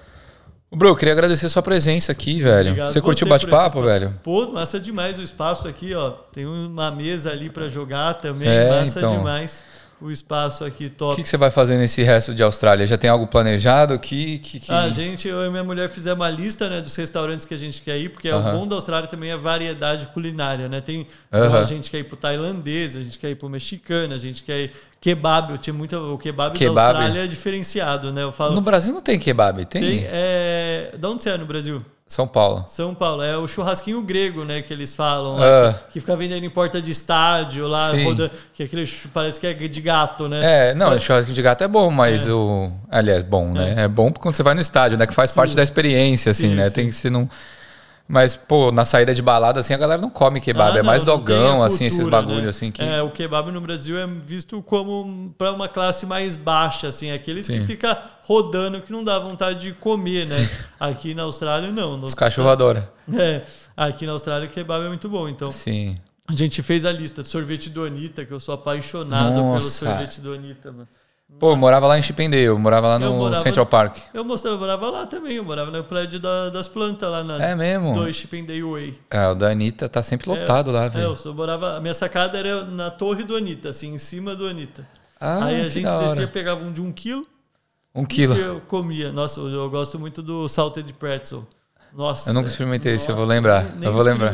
Bro, eu queria agradecer a sua presença aqui, velho. Obrigado você curtiu o bate-papo, velho? Pô, massa demais o espaço aqui, ó. Tem uma mesa ali para jogar também, é, massa então. demais o espaço aqui top. O que, que, você vai fazer nesse resto de Austrália? Já tem algo planejado? Que, que, que... A gente, eu e minha mulher fizemos uma lista né, dos restaurantes que a gente quer ir, porque uh -huh. o bom da Austrália também é variedade culinária, né? Tem uh -huh. a gente quer ir pro tailandês, a gente quer ir pro mexicano, a gente quer ir kebab. Eu tinha muito o kebab, kebab. da Austrália é diferenciado, né? Eu falo. No Brasil não tem kebab, tem? tem é... De onde você é no Brasil? São Paulo. São Paulo. É o churrasquinho grego, né? Que eles falam. Uh, que fica vendendo em porta de estádio lá, roda, que aquele parece que é de gato, né? É, não, Só... churrasquinho de gato é bom, mas é. o. Aliás, bom, né? É. é bom quando você vai no estádio, né? Que faz sim. parte da experiência, assim, sim, né? Sim. Tem que ser num. Mas, pô, na saída de balada, assim, a galera não come kebab. Ah, é mais dogão, cultura, assim, esses bagulhos, né? assim. Que... É, o kebab no Brasil é visto como para uma classe mais baixa, assim. Aqueles Sim. que fica rodando que não dá vontade de comer, né? Sim. Aqui na Austrália, não. Os cachorros adoram. É, aqui na Austrália o kebab é muito bom, então... Sim. A gente fez a lista de sorvete do Anitta, que eu sou apaixonado Nossa. pelo sorvete do Anitta, mano. Pô, eu morava lá em Chippendale, eu morava lá no morava, Central Park. Eu, mostrava, eu morava lá também, eu morava no prédio da, das plantas lá na É mesmo? Do Chippendale Way. É, o da Anitta tá sempre lotado é, lá, velho. É, eu, eu morava, a minha sacada era na torre do Anitta, assim, em cima do Anitta. Ah, Aí a gente descia, pegava um de um quilo Um quilo. e eu comia. Nossa, eu eu gosto muito do salted pretzel. Nossa. Eu nunca experimentei esse, eu vou nossa, lembrar, nem- eu vou lembrar.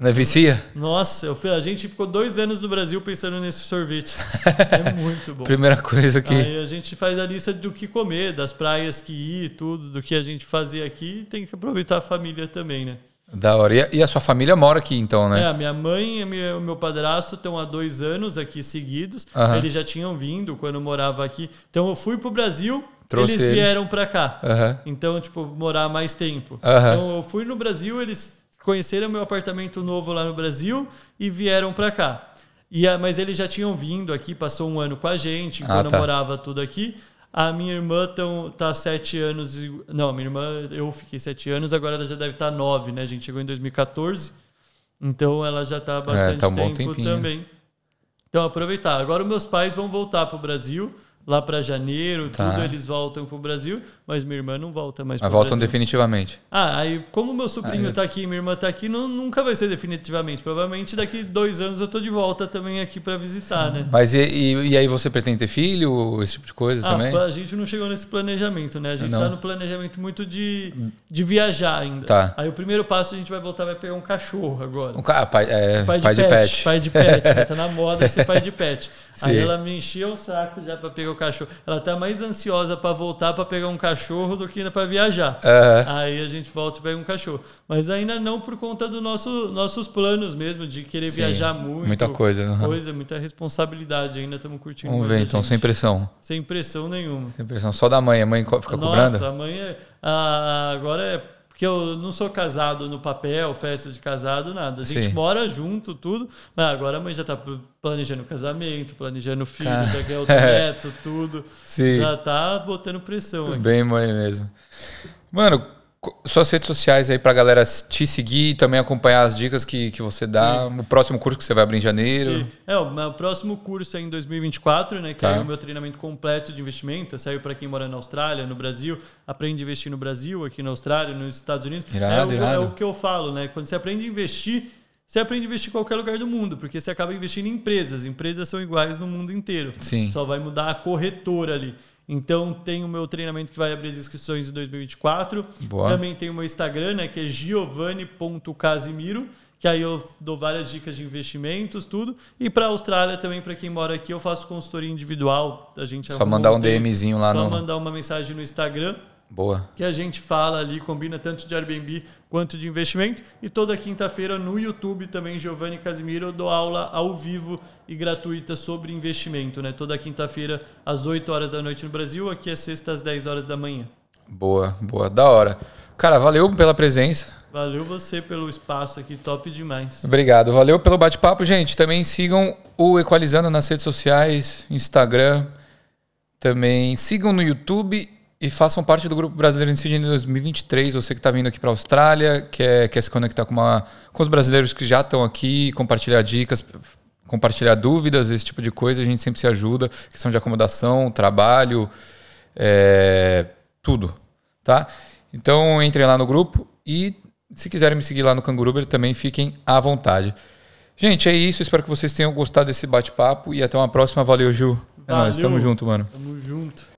Não é vicia? Nossa, eu fui- a gente ficou dois anos no Brasil pensando nesse sorvete. É muito bom. Primeira coisa que. Aí a gente faz a lista do que comer, das praias que ir, tudo, do que a gente fazia aqui. Tem que aproveitar a família também, né? Da hora. E a, e a sua família mora aqui, então, É, né? a minha mãe e minha- o meu padrasto estão há dois anos aqui seguidos. Aham. Eles já tinham vindo quando eu morava aqui. Então eu fui pro Brasil, Trouxe eles vieram pra cá. Aham. Então, tipo, morar mais tempo. Aham. Então eu fui no Brasil, eles conheceram meu apartamento novo lá no Brasil e vieram pra cá. E, mas eles já tinham vindo aqui, passou um ano com a gente, Ah, quando tá. eu morava tudo aqui. A minha irmã tão, tá há sete anos. e- Não, a minha irmã, eu fiquei sete anos, agora ela já deve estar nove, né? A gente chegou em 2014. Então ela já está há bastante tá um tempo também. Então aproveitar. Agora meus pais vão voltar para o Brasil, lá para janeiro, Tá. tudo eles voltam para o Brasil, mas minha irmã não volta mais Mas pro voltam Brasil. definitivamente. Ah, aí como meu sobrinho Aí- tá aqui e minha irmã tá aqui, não, nunca vai ser definitivamente. Provavelmente daqui dois anos eu tô de volta também aqui para visitar, né? Mas e, e- e aí você pretende ter filho, esse tipo de coisa Ah, também? a gente não chegou nesse planejamento, né? A gente Não. tá no planejamento muito de, de viajar ainda. Tá. Aí o primeiro passo a gente vai voltar, vai pegar um cachorro agora. Um ca- ah, pai, é, Pai de, pai de pet, pet. Pai de pet, né? Tá na moda ser pai de pet. Aí Sim. ela me encheu o saco já pra pegar o cachorro. Ela tá mais ansiosa pra voltar pra pegar um cachorro do que pra viajar. Aham. Aí a gente volta e pega um cachorro. Mas ainda não por conta dos nosso, nossos planos mesmo, de querer Sim, viajar muito. muita coisa, aham. Coisa, muita responsabilidade. Ainda estamos curtindo. Vamos ver, então, sem pressão. Sem pressão nenhuma. Sem pressão. Só da mãe. A mãe fica Nossa, cobrando? a mãe é. a- agora é. Porque eu não sou casado no papel, festa de casado, nada. A gente Sim. mora junto, tudo. Mas agora a mãe já tá planejando casamento, planejando filho, Cara. daqui outro neto, tudo. Sim. Já tá botando pressão aqui. Bem mãe mesmo. Mano, suas redes sociais aí pra galera te seguir e também acompanhar as dicas que, que você dá. O próximo curso que você vai abrir em janeiro. Sim. É, o meu próximo curso é em 2024, né? Que Tá. é o meu treinamento completo de investimento. Serve para quem mora na Austrália, no Brasil, aprende a investir no Brasil, aqui na Austrália, nos Estados Unidos. Irado, é, o, é o que eu falo, né? Quando você aprende a investir, você aprende a investir em qualquer lugar do mundo, porque você acaba investindo em empresas. Empresas são iguais no mundo inteiro. Sim. Só vai mudar a corretora ali. Então tem o meu treinamento que vai abrir as inscrições em 2024. Boa. Também tem o meu Instagram, né, que é giovanni.casimiro, que aí eu dou várias dicas de investimentos, tudo. E para a Austrália também, para quem mora aqui, eu faço consultoria individual. A gente Só mandar um. DMzinho lá Só no- mandar uma mensagem no Instagram Boa. que a gente fala ali, combina tanto de Airbnb quanto de investimento. E toda quinta-feira no YouTube também, Giovanni Casimiro, eu dou aula ao vivo e gratuita sobre investimento, né? Toda quinta-feira às 8 horas da noite no Brasil, aqui é sexta às 10 horas da manhã. Boa, boa. Da hora. Cara, valeu pela presença. Valeu você pelo espaço aqui, top demais. Obrigado. Valeu pelo bate-papo, gente. Também sigam o Equalizando nas redes sociais, Instagram. Também sigam no YouTube e façam parte do Grupo Brasileiro em Sydney 2023. Você que está vindo aqui para a Austrália, quer, quer se conectar com, uma, com os brasileiros que já estão aqui, compartilhar dicas, compartilhar dúvidas, esse tipo de coisa. A gente sempre se ajuda. Questão de acomodação, trabalho, é, tudo. Tá? Então entrem lá no grupo e se quiserem me seguir lá no Canguruber também fiquem à vontade. Gente, é isso. Espero que vocês tenham gostado desse bate-papo e até uma próxima. Valeu, Ju. É nóis. Tamo junto, mano. Tamo junto.